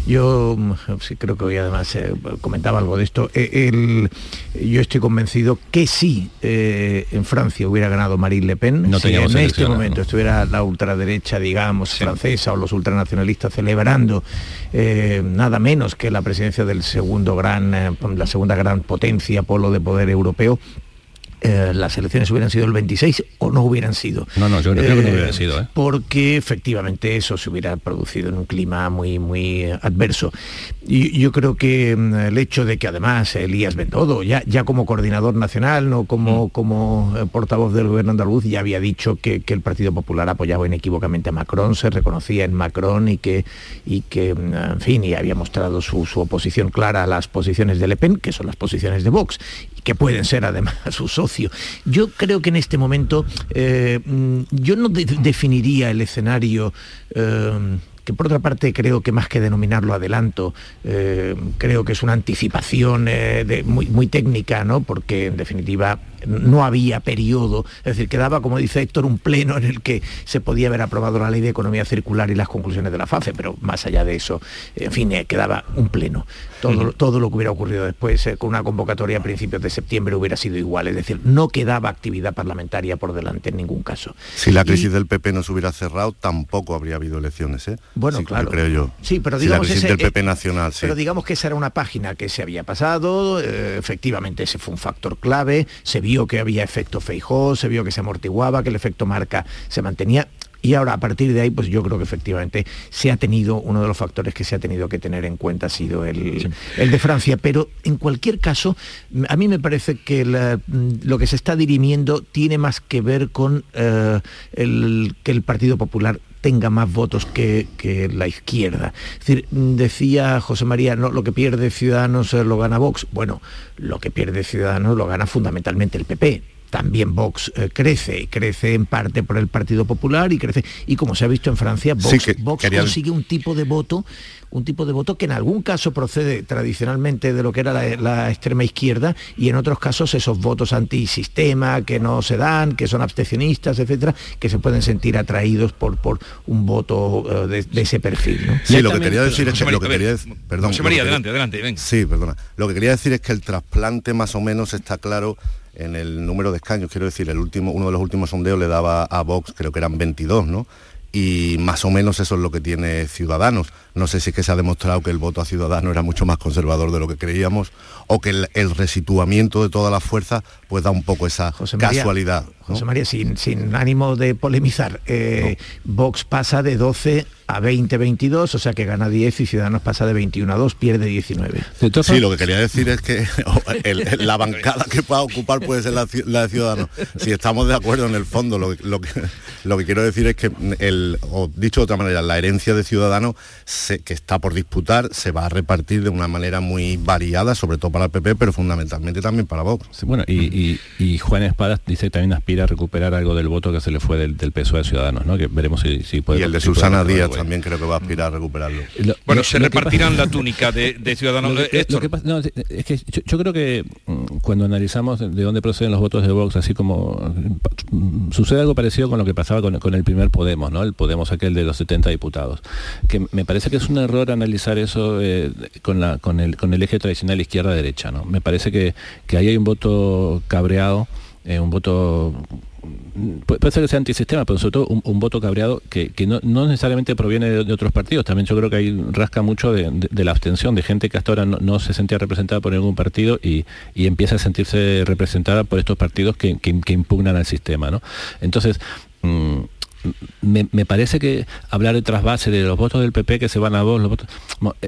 Yo mm, sí, creo que hoy además eh, comentaba algo de esto. Eh, el- yo estoy convencido que si eh, en Francia hubiera ganado Marine Le Pen, No si en este momento ¿no? estuviera la ultraderecha, digamos, francesa o los ultranacionalistas celebrando eh, nada menos que la presidencia del segundo gran, la segunda gran potencia, polo de poder europeo, eh, las elecciones hubieran sido el 26 o no hubieran sido. No, no, yo creo que no Eh, hubiera sido, ¿eh? Porque efectivamente eso se hubiera producido en un clima muy, muy adverso. Y yo creo que mm, el hecho de que además Elías Bendodo, ya, ya como coordinador nacional, no como, como eh, portavoz del gobierno andaluz, ya había dicho que, que el Partido Popular apoyaba inequívocamente a Macron, se reconocía en Macron y que, y que mm, en fin, y había mostrado su, su oposición clara a las posiciones de Le Pen, que son las posiciones de Vox, que pueden ser además su socio. Yo creo que en este momento eh, mm, yo no de- definiría el escenario eh, que por otra parte creo que más que denominarlo adelanto, eh, creo que es una anticipación eh, de- muy, muy técnica, ¿no? porque en definitiva no había periodo, es decir, quedaba, como dice Héctor, un pleno en el que se podía haber aprobado la ley de economía circular y las conclusiones de la FAFE, pero más allá de eso, en fin, eh, quedaba un pleno. Todo, todo lo que hubiera ocurrido después eh, con una convocatoria a principios de septiembre hubiera sido igual, es decir, no quedaba actividad parlamentaria por delante en ningún caso. Si la Y- crisis del PP no se hubiera cerrado, tampoco habría habido elecciones, ¿eh? Bueno, Sí, claro. Creo yo. Sí, pero Si la digamos crisis ese- del PP eh, nacional, sí. Pero digamos que esa era una página que se había pasado, eh, efectivamente ese fue un factor clave, se vio que había efecto Feijó, se vio que se amortiguaba, que el efecto marca se mantenía. Y ahora a partir de ahí, pues yo creo que efectivamente se ha tenido, uno de los factores que se ha tenido que tener en cuenta ha sido el, el de Francia. Pero en cualquier caso, a mí me parece que la- mm, lo que se está dirimiendo tiene más que ver con eh, el, que el Partido Popular tenga más votos que, que la izquierda. Es decir, decía José María, no, lo que pierde Ciudadanos eh, lo gana Vox. Bueno, lo que pierde Ciudadanos lo gana fundamentalmente el PP. También Vox eh, crece, y crece en parte por el Partido Popular y crece. Y como se ha visto en Francia, Vox, Sí, que Vox quería- consigue un tipo de voto, un tipo de voto que en algún caso procede tradicionalmente de lo que era la, la extrema izquierda y en otros casos esos votos antisistema que no se dan, que son abstencionistas, etcétera, que se pueden sentir atraídos por, por un voto eh, de, de ese perfil. ¿no? Sí, lo que quería decir es que lo quería perdón, lo adelante, adelante, venga. Sí, perdona. Lo que quería decir es que el trasplante más o menos está claro en el número de escaños. Quiero decir, el último, uno de los últimos sondeos le daba a Vox, creo que eran 22, ¿no? Y más o menos eso es lo que tiene Ciudadanos. No sé si es que se ha demostrado que el voto a Ciudadanos era mucho más conservador de lo que creíamos o que el, el resituamiento de todas las fuerzas pues da un poco esa María, casualidad. José María, sin, sin ánimo de polemizar, eh, Vox pasa de 12 a 20, 22, o sea que gana 10 y Ciudadanos pasa de 21 a 2, pierde 19. Sí, lo que quería decir es que el- el- la bancada que va a ocupar puede ser la, de Ciudadanos. Si estamos de acuerdo en el fondo, lo, que- lo que, lo que quiero decir es que, el, o dicho de otra manera, la herencia de Ciudadanos se- que está por disputar se va a repartir de una manera muy variada, sobre todo para el PP, pero fundamentalmente también para Vox. Sí, bueno, y, y- y Juan Espadas dice que también aspira a recuperar algo del voto que se le fue del, del PSOE a Ciudadanos, ¿no? Que veremos si, si puede. y el de si Susana Díaz algo también creo que va a aspirar a recuperarlo. Lo- Bueno, lo- se lo repartirán la túnica de, de Ciudadanos. Lo que- Eh, lo Héctor. que pasa- no, es que yo, yo creo que mm, cuando analizamos de dónde proceden los votos de Vox, así como mm, sucede algo parecido con lo que pasaba con, con el primer Podemos, ¿no? El Podemos aquel de los 70 diputados. Que me parece que es un error analizar eso eh, con, la, con, el, con el eje tradicional izquierda-derecha, ¿no? Me parece que, que ahí hay un voto cabreado, eh, un voto Pu- puede ser que sea antisistema, pero sobre todo un, un voto cabreado que, que no, no necesariamente proviene de, otros partidos. También yo creo que ahí rasca mucho de, la abstención, de gente que hasta ahora no, no se sentía representada por ningún partido y, y empieza a sentirse representada por estos partidos que, que- que impugnan al sistema. ¿no? Entonces, mm, me, me parece que hablar de trasvase de los votos del PP que se van a Vox, los votos,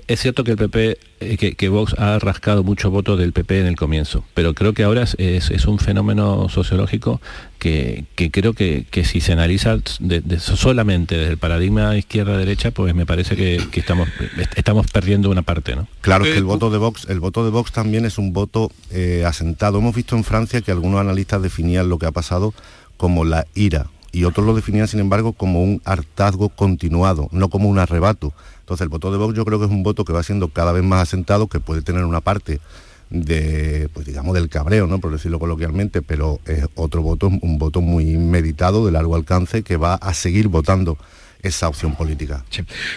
es cierto que el PP, eh, que, que Vox ha rascado muchos votos del PP en el comienzo, pero creo que ahora es, es- es un fenómeno sociológico que, que creo que, que si se analiza de- de- solamente desde el paradigma izquierda-derecha, pues me parece que, que estamos, est- estamos perdiendo una parte, ¿no? Claro, es que el voto de Vox, el voto de Vox también es un voto eh, asentado. Hemos visto en Francia que algunos analistas definían lo que ha pasado como la ira y otros lo definían, sin embargo, como un hartazgo continuado, no como un arrebato. Entonces, el voto de Vox yo creo que es un voto que va siendo cada vez más asentado, que puede tener una parte de, pues digamos, del cabreo, ¿no? Por decirlo coloquialmente, pero es otro voto, un voto muy meditado, de largo alcance, que va a seguir votando esa opción política.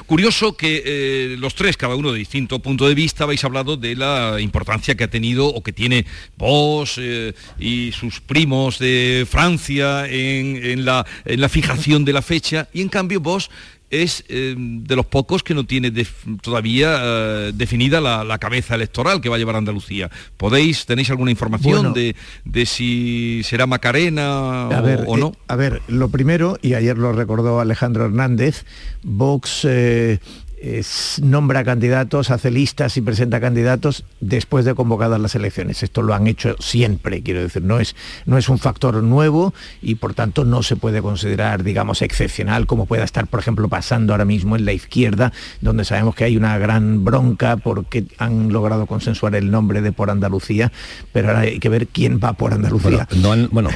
Curioso que eh, los tres, cada uno de distinto punto de vista, habéis hablado de la importancia que ha tenido o que tiene vos eh, y sus primos de Francia en, la, en la fijación de la fecha, y en cambio vos es eh, de los pocos que no tiene todavía eh, definida la, cabeza electoral que va a llevar Andalucía. ¿Podéis, tenéis alguna información de, si será Macarena o, no? Eh, a ver, lo primero, y ayer lo recordó Alejandro Hernández, Vox nombra candidatos, hace listas y presenta candidatos después de convocadas las elecciones. Esto lo han hecho siempre, quiero decir, no es, no es un factor nuevo y por tanto no se puede considerar, digamos, excepcional como pueda estar, por ejemplo, pasando ahora mismo en la izquierda, donde sabemos que hay una gran bronca porque han logrado consensuar el nombre de Por Andalucía, pero ahora hay que ver quién va por Andalucía. Bueno,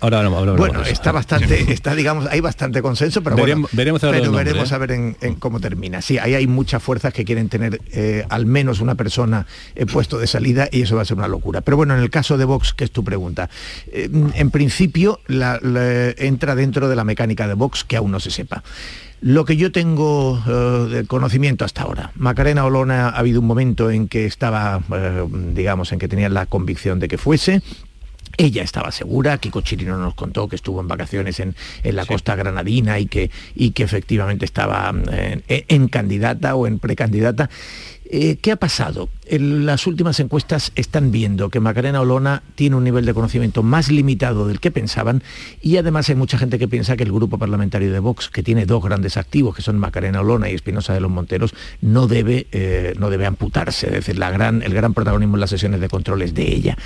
ahora, ahora, bueno está bastante, está, digamos, hay bastante consenso, pero veremos, bueno, veremos, a ¿eh? ver en, en cómo termina. Sí, ahí hay muchas fuerzas que quieren tener eh, al menos una persona en puesto de salida y eso va a ser una locura. Pero bueno, en el caso de Vox, que es tu pregunta, eh, en principio entra dentro de la mecánica de Vox que aún no se sepa. Lo que yo tengo eh, de conocimiento hasta ahora, Macarena Olona ha habido un momento en que estaba, digamos, en que tenía la convicción de que fuese, ella estaba segura, Kiko Chirino nos contó que estuvo en vacaciones en, la costa granadina y que, y que efectivamente estaba eh, en candidata o en precandidata. Eh, ¿Qué ha pasado? En las últimas encuestas están viendo que Macarena Olona tiene un nivel de conocimiento más limitado del que pensaban y además hay mucha gente que piensa que el grupo parlamentario de Vox, que tiene dos grandes activos, que son Macarena Olona y Espinosa de los Monteros, no debe, eh, no debe amputarse, es decir, la gran, el gran protagonismo en las sesiones de control es de ella.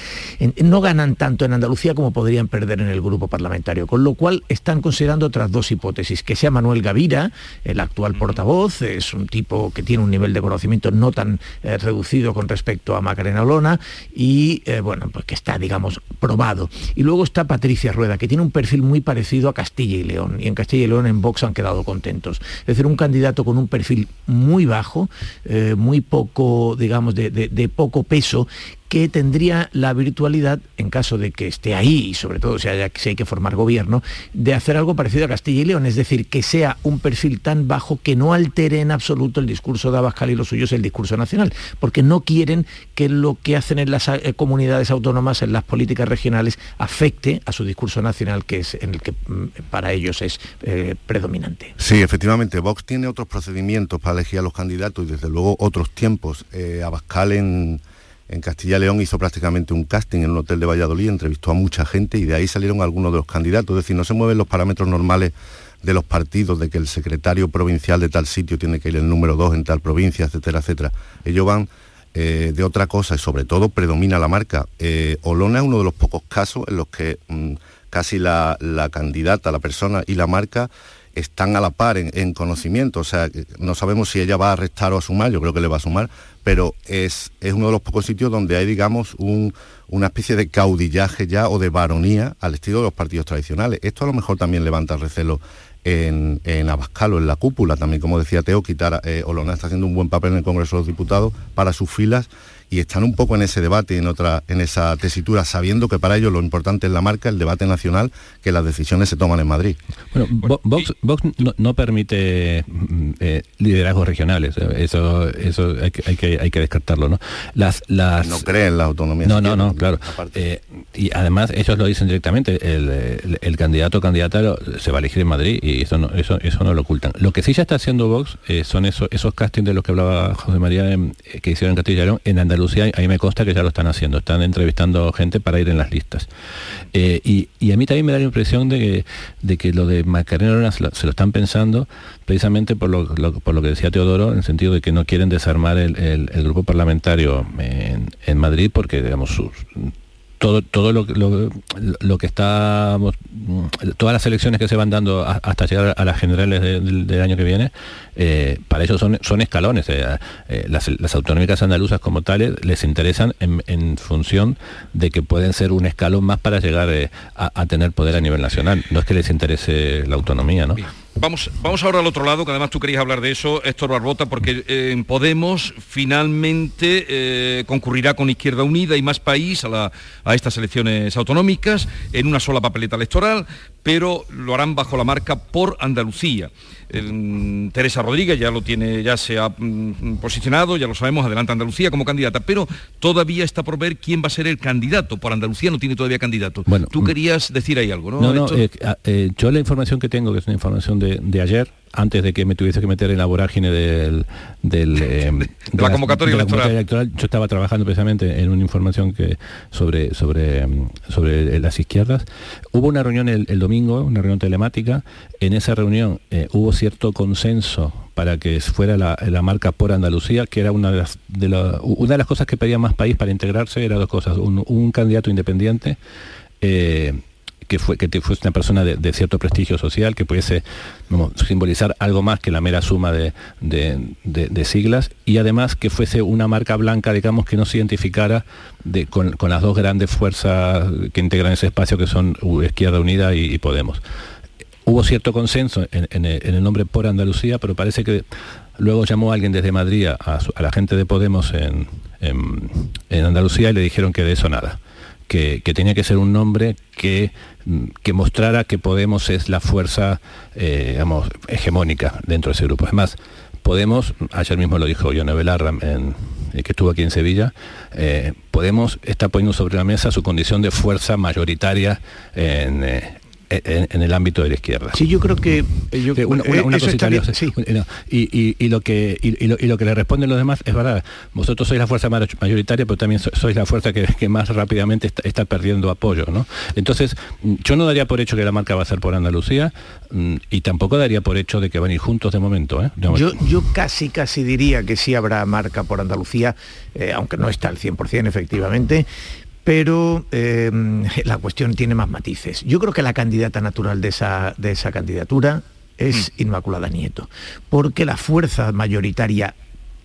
no ganan tanto en Andalucía como podrían perder en el grupo parlamentario, con lo cual están considerando otras dos hipótesis, que sea Manuel Gavira, el actual portavoz, es un tipo que tiene un nivel de conocimiento no tan eh, reducido con respecto a Macarena Olona y eh, bueno, pues que está, digamos, probado. Y luego está Patricia Rueda, que tiene un perfil muy parecido a Castilla y León, y en Castilla y León en Vox han quedado contentos. Es decir, un candidato con un perfil muy bajo, eh, muy poco, digamos, de poco peso, que tendría la virtualidad, en caso de que esté ahí, y sobre todo si, hay que formar gobierno, de hacer algo parecido a Castilla y León, es decir, que sea un perfil tan bajo que no altere en absoluto el discurso de Abascal y los suyos el discurso nacional, porque no quieren que lo que hacen en las eh, comunidades autónomas, en las políticas regionales, afecte a su discurso nacional, que es en el que mm, para ellos es eh, predominante. Sí, efectivamente, Vox tiene otros procedimientos para elegir a los candidatos y desde luego otros tiempos. Eh, Abascal en en Castilla y León hizo prácticamente un casting en un hotel de Valladolid, entrevistó a mucha gente y de ahí salieron algunos de los candidatos. Es decir, no se mueven los parámetros normales de los partidos, de que el secretario provincial de tal sitio tiene que ir el número dos en tal provincia, etcétera, etcétera. Ellos van eh, de otra cosa y sobre todo predomina la marca. Eh, Olona es uno de los pocos casos en los que mm, casi la, candidata, la persona y la marca están a la par en, conocimiento, o sea, no sabemos si ella va a restar o a sumar, yo creo que le va a sumar, pero es, es uno de los pocos sitios donde hay, digamos, una especie de caudillaje ya o de varonía al estilo de los partidos tradicionales. Esto a lo mejor también levanta recelo en, en Abascal o en la cúpula, también como decía Teo, quitar, eh, Olona está haciendo un buen papel en el Congreso de los Diputados para sus filas y están un poco en ese debate, en, otra, en esa tesitura, sabiendo que para ellos lo importante es la marca, el debate nacional, que las decisiones se toman en Madrid. Bueno, Vox, no, permite mm, eh, liderazgos regionales, eso, eso hay, que, hay, que, descartarlo, ¿no? Las, las... No creen la autonomía. No, no, no, claro. Eh, y además ellos lo dicen directamente, el, candidato o candidata se va a elegir en Madrid y eso no, eso, eso no lo ocultan. Lo que sí ya está haciendo Vox eh, son esos, esos castings de los que hablaba José María que hicieron en Castilla y León en Andalucía Andalucía, ahí me consta que ya lo están haciendo, están entrevistando gente para ir en las listas. Eh, y, a mí también me da la impresión de que, de que lo de Macarena se lo, están pensando precisamente por lo, por lo que decía Teodoro, en el sentido de que no quieren desarmar el, grupo parlamentario en, en Madrid porque digamos sus todo, todo lo, lo, que está, todas las elecciones que se van dando hasta llegar a las generales del año que viene, eh, para ellos son, son escalones. Eh, eh, las, autonómicas andaluzas como tales les interesan en, función de que pueden ser un escalón más para llegar a, tener poder a nivel nacional. No es que les interese la autonomía, ¿no? Vamos, vamos ahora al otro lado, que además tú querías hablar de eso, Héctor Barbota, porque en Podemos finalmente concurrirá con Izquierda Unida y más país a estas elecciones autonómicas en una sola papeleta electoral, pero lo harán bajo la marca por Andalucía. Teresa Rodríguez ya lo tiene, ya se ha mm, posicionado, ya lo sabemos, adelanta Andalucía como candidata, pero todavía está por ver quién va a ser el candidato. Por Andalucía no tiene todavía candidato. Bueno, Tú mm. querías decir ahí algo, ¿no? No, no, eh, eh, yo la información que tengo, que es una información de ayer, antes de que me tuviese que meter en la vorágine del, del eh, de, la, convocatoria, electoral. Yo estaba trabajando precisamente en una información que sobre, sobre, sobre las izquierdas. Hubo una reunión el, domingo, una reunión telemática. En esa reunión eh, hubo cierto consenso para que fuera la, marca por Andalucía, que era una de las, de una de las cosas que pedía más país para integrarse, era dos cosas. Un, candidato independiente. Eh, que, fue, que fuese una persona de, cierto prestigio social, que pudiese simbolizar algo más que la mera suma de, siglas, y además que fuese una marca blanca, digamos, que no se identificara con, las dos grandes fuerzas que integran ese espacio, que son Izquierda Unida y, Podemos. Hubo cierto consenso en, el nombre por Andalucía, pero parece que luego llamó alguien desde Madrid a, la gente de Podemos en, Andalucía y le dijeron que de eso nada. Que, que, tenía que ser un nombre que que mostrara que Podemos es la fuerza, eh, hegemónica dentro de ese grupo. Es más, Podemos, ayer mismo lo dijo Yone Belarra, en, eh, que estuvo aquí en Sevilla, eh, Podemos está poniendo sobre la mesa su condición de fuerza mayoritaria en, en, el ámbito de la izquierda. Sí, yo creo que una, cosita y, lo que y, lo, que le responden los demás es verdad. Vosotros sois la fuerza mayoritaria, pero también sois la fuerza que, más rápidamente está, perdiendo apoyo, ¿no? Entonces, yo no daría por hecho que la marca va a ser por Andalucía mm, y tampoco daría por hecho de que van a ir juntos de momento. ¿eh? Yo, yo casi casi diría que sí habrá marca por Andalucía, eh, aunque no está al 100% efectivamente pero eh, la cuestión tiene más matices. Yo creo que la candidata natural de esa, de esa candidatura es mm. Inmaculada Nieto, porque la fuerza mayoritaria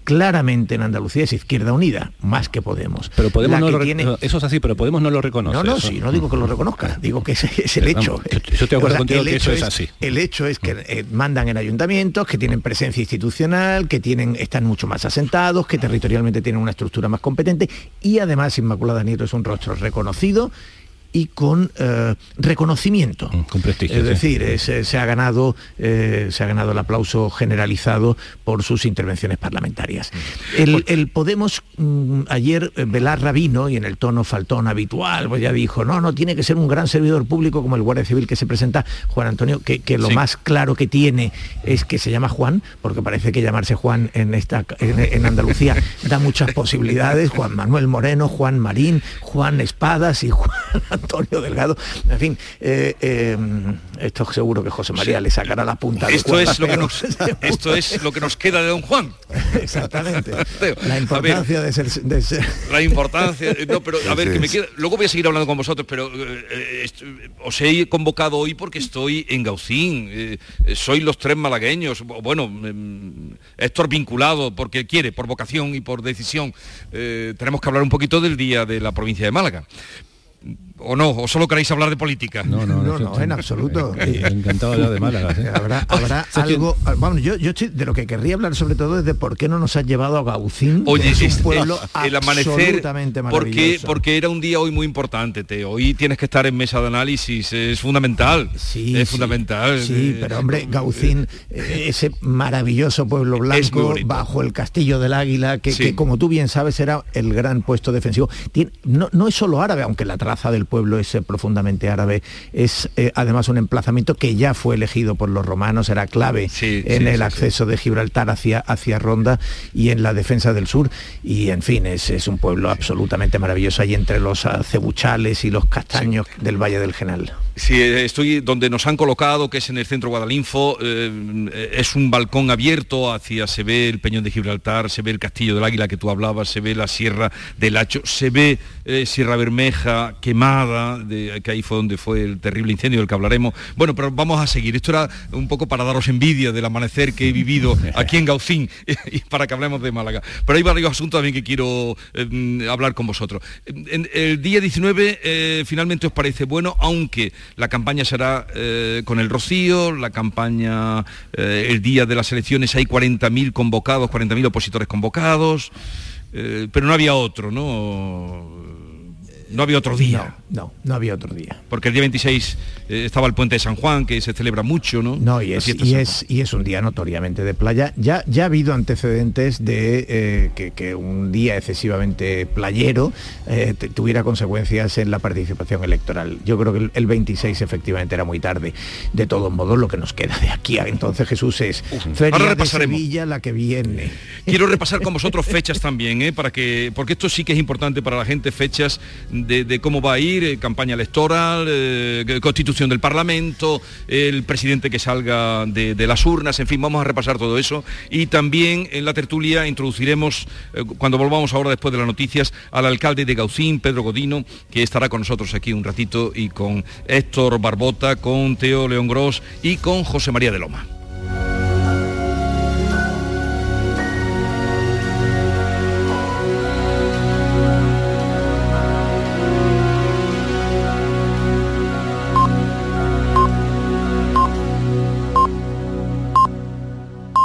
claramente en Andalucía es Izquierda Unida, más que Podemos. Pero Podemos no lo tiene... Eso es así, pero Podemos no lo reconoce. No, no, sí, no digo que lo reconozca, digo que ese es el hecho. yo, estoy de acuerdo contigo que eso es, así. El hecho es que eh, mandan en ayuntamientos, que tienen presencia institucional, que tienen, están mucho más asentados, que territorialmente tienen una estructura más competente y además Inmaculada Nieto es un rostro reconocido y con eh, reconocimiento. Mm, con prestigio. Es decir, se, ha ganado, eh, se ha ganado el aplauso generalizado por sus intervenciones parlamentarias. Mm. El, Podemos, mm, ayer eh, Velar vino y en el tono faltón habitual, pues ya dijo, no, no, tiene que ser un gran servidor público como el Guardia Civil que se presenta, Juan Antonio, que, lo más claro que tiene es que se llama Juan, porque parece que llamarse Juan en, esta, en Andalucía da muchas posibilidades, Juan Manuel Moreno, Juan Marín, Juan Espadas y Juan Antonio Delgado. En fin, eh, eh, esto seguro que José María le sacará la punta. Esto, es lo que nos, esto es lo que nos queda de Don Juan. Exactamente. la importancia de, ser, La importancia. No, pero a ver, que me queda. Luego voy a seguir hablando con vosotros, pero eh, os he convocado hoy porque estoy en Gaucín. soy los tres malagueños. Bueno, em, Héctor vinculado porque quiere, por vocación y por decisión. tenemos que hablar un poquito del día de la provincia de Málaga o no, o solo queréis hablar de política. No, no, no, en absoluto. Encantado de hablar de Málaga. ¿eh? Habrá, habrá algo. Vamos, yo, yo estoy, de lo que querría hablar sobre todo es de por qué no nos has llevado a Gaucín. Oye, es un pueblo el amanecer, porque, porque era un día hoy muy importante, te. Hoy tienes que estar en mesa de análisis, es fundamental. Sí, es fundamental. Sí, pero hombre, Gaucín, eh, ese maravilloso pueblo blanco bajo el castillo del Águila, que, como tú bien sabes era el gran puesto defensivo. no, no es solo árabe, aunque la traza del pueblo es profundamente árabe. Es eh, además un emplazamiento que ya fue elegido por los romanos, era clave en el acceso de Gibraltar hacia, hacia Ronda y en la defensa del sur. Y en fin, es, es un pueblo absolutamente maravilloso ahí entre los cebuchales y los castaños del Valle del Genal. Sí, estoy donde nos han colocado, que es en el centro Guadalinfo, eh, es un balcón abierto hacia, se ve el Peñón de Gibraltar, se ve el Castillo del Águila que tú hablabas, se ve la Sierra del Hacho, se ve eh, Sierra Bermeja quemada, que ahí fue donde fue el terrible incendio del que hablaremos. Bueno, pero vamos a seguir. Esto era un poco para daros envidia del amanecer que he vivido aquí en Gaucín y para que hablemos de Málaga. Pero hay varios asuntos también que quiero eh, hablar con vosotros. el día 19 finalmente os parece bueno, aunque la campaña será eh, con el Rocío, la campaña eh, el día de las elecciones hay 40.000 convocados, 40.000 opositores convocados, eh, pero no había otro, ¿no? No había otro día. No, no, había otro día. Porque el día 26 eh, estaba el puente de San Juan, que se celebra mucho, ¿no? No, y es, y es, y es un día notoriamente de playa. Ya, ya ha habido antecedentes de eh, que, un día excesivamente playero eh, tuviera consecuencias en la participación electoral. Yo creo que el, 26 efectivamente era muy tarde. De todos modos, lo que nos queda de aquí a entonces, Jesús, es Feria de Sevilla la que viene. Quiero repasar con vosotros fechas también, ¿eh? para que, porque esto sí que es importante para la gente, fechas de, cómo va a ir, eh, campaña electoral, eh, constitución del Parlamento, el presidente que salga de, las urnas, en fin, vamos a repasar todo eso. Y también en la tertulia introduciremos, cuando volvamos ahora después de las noticias, al alcalde de Gaucín, Pedro Godino, que estará con nosotros aquí un ratito, y con Héctor Barbota, con Teo León Gros y con José María de Loma.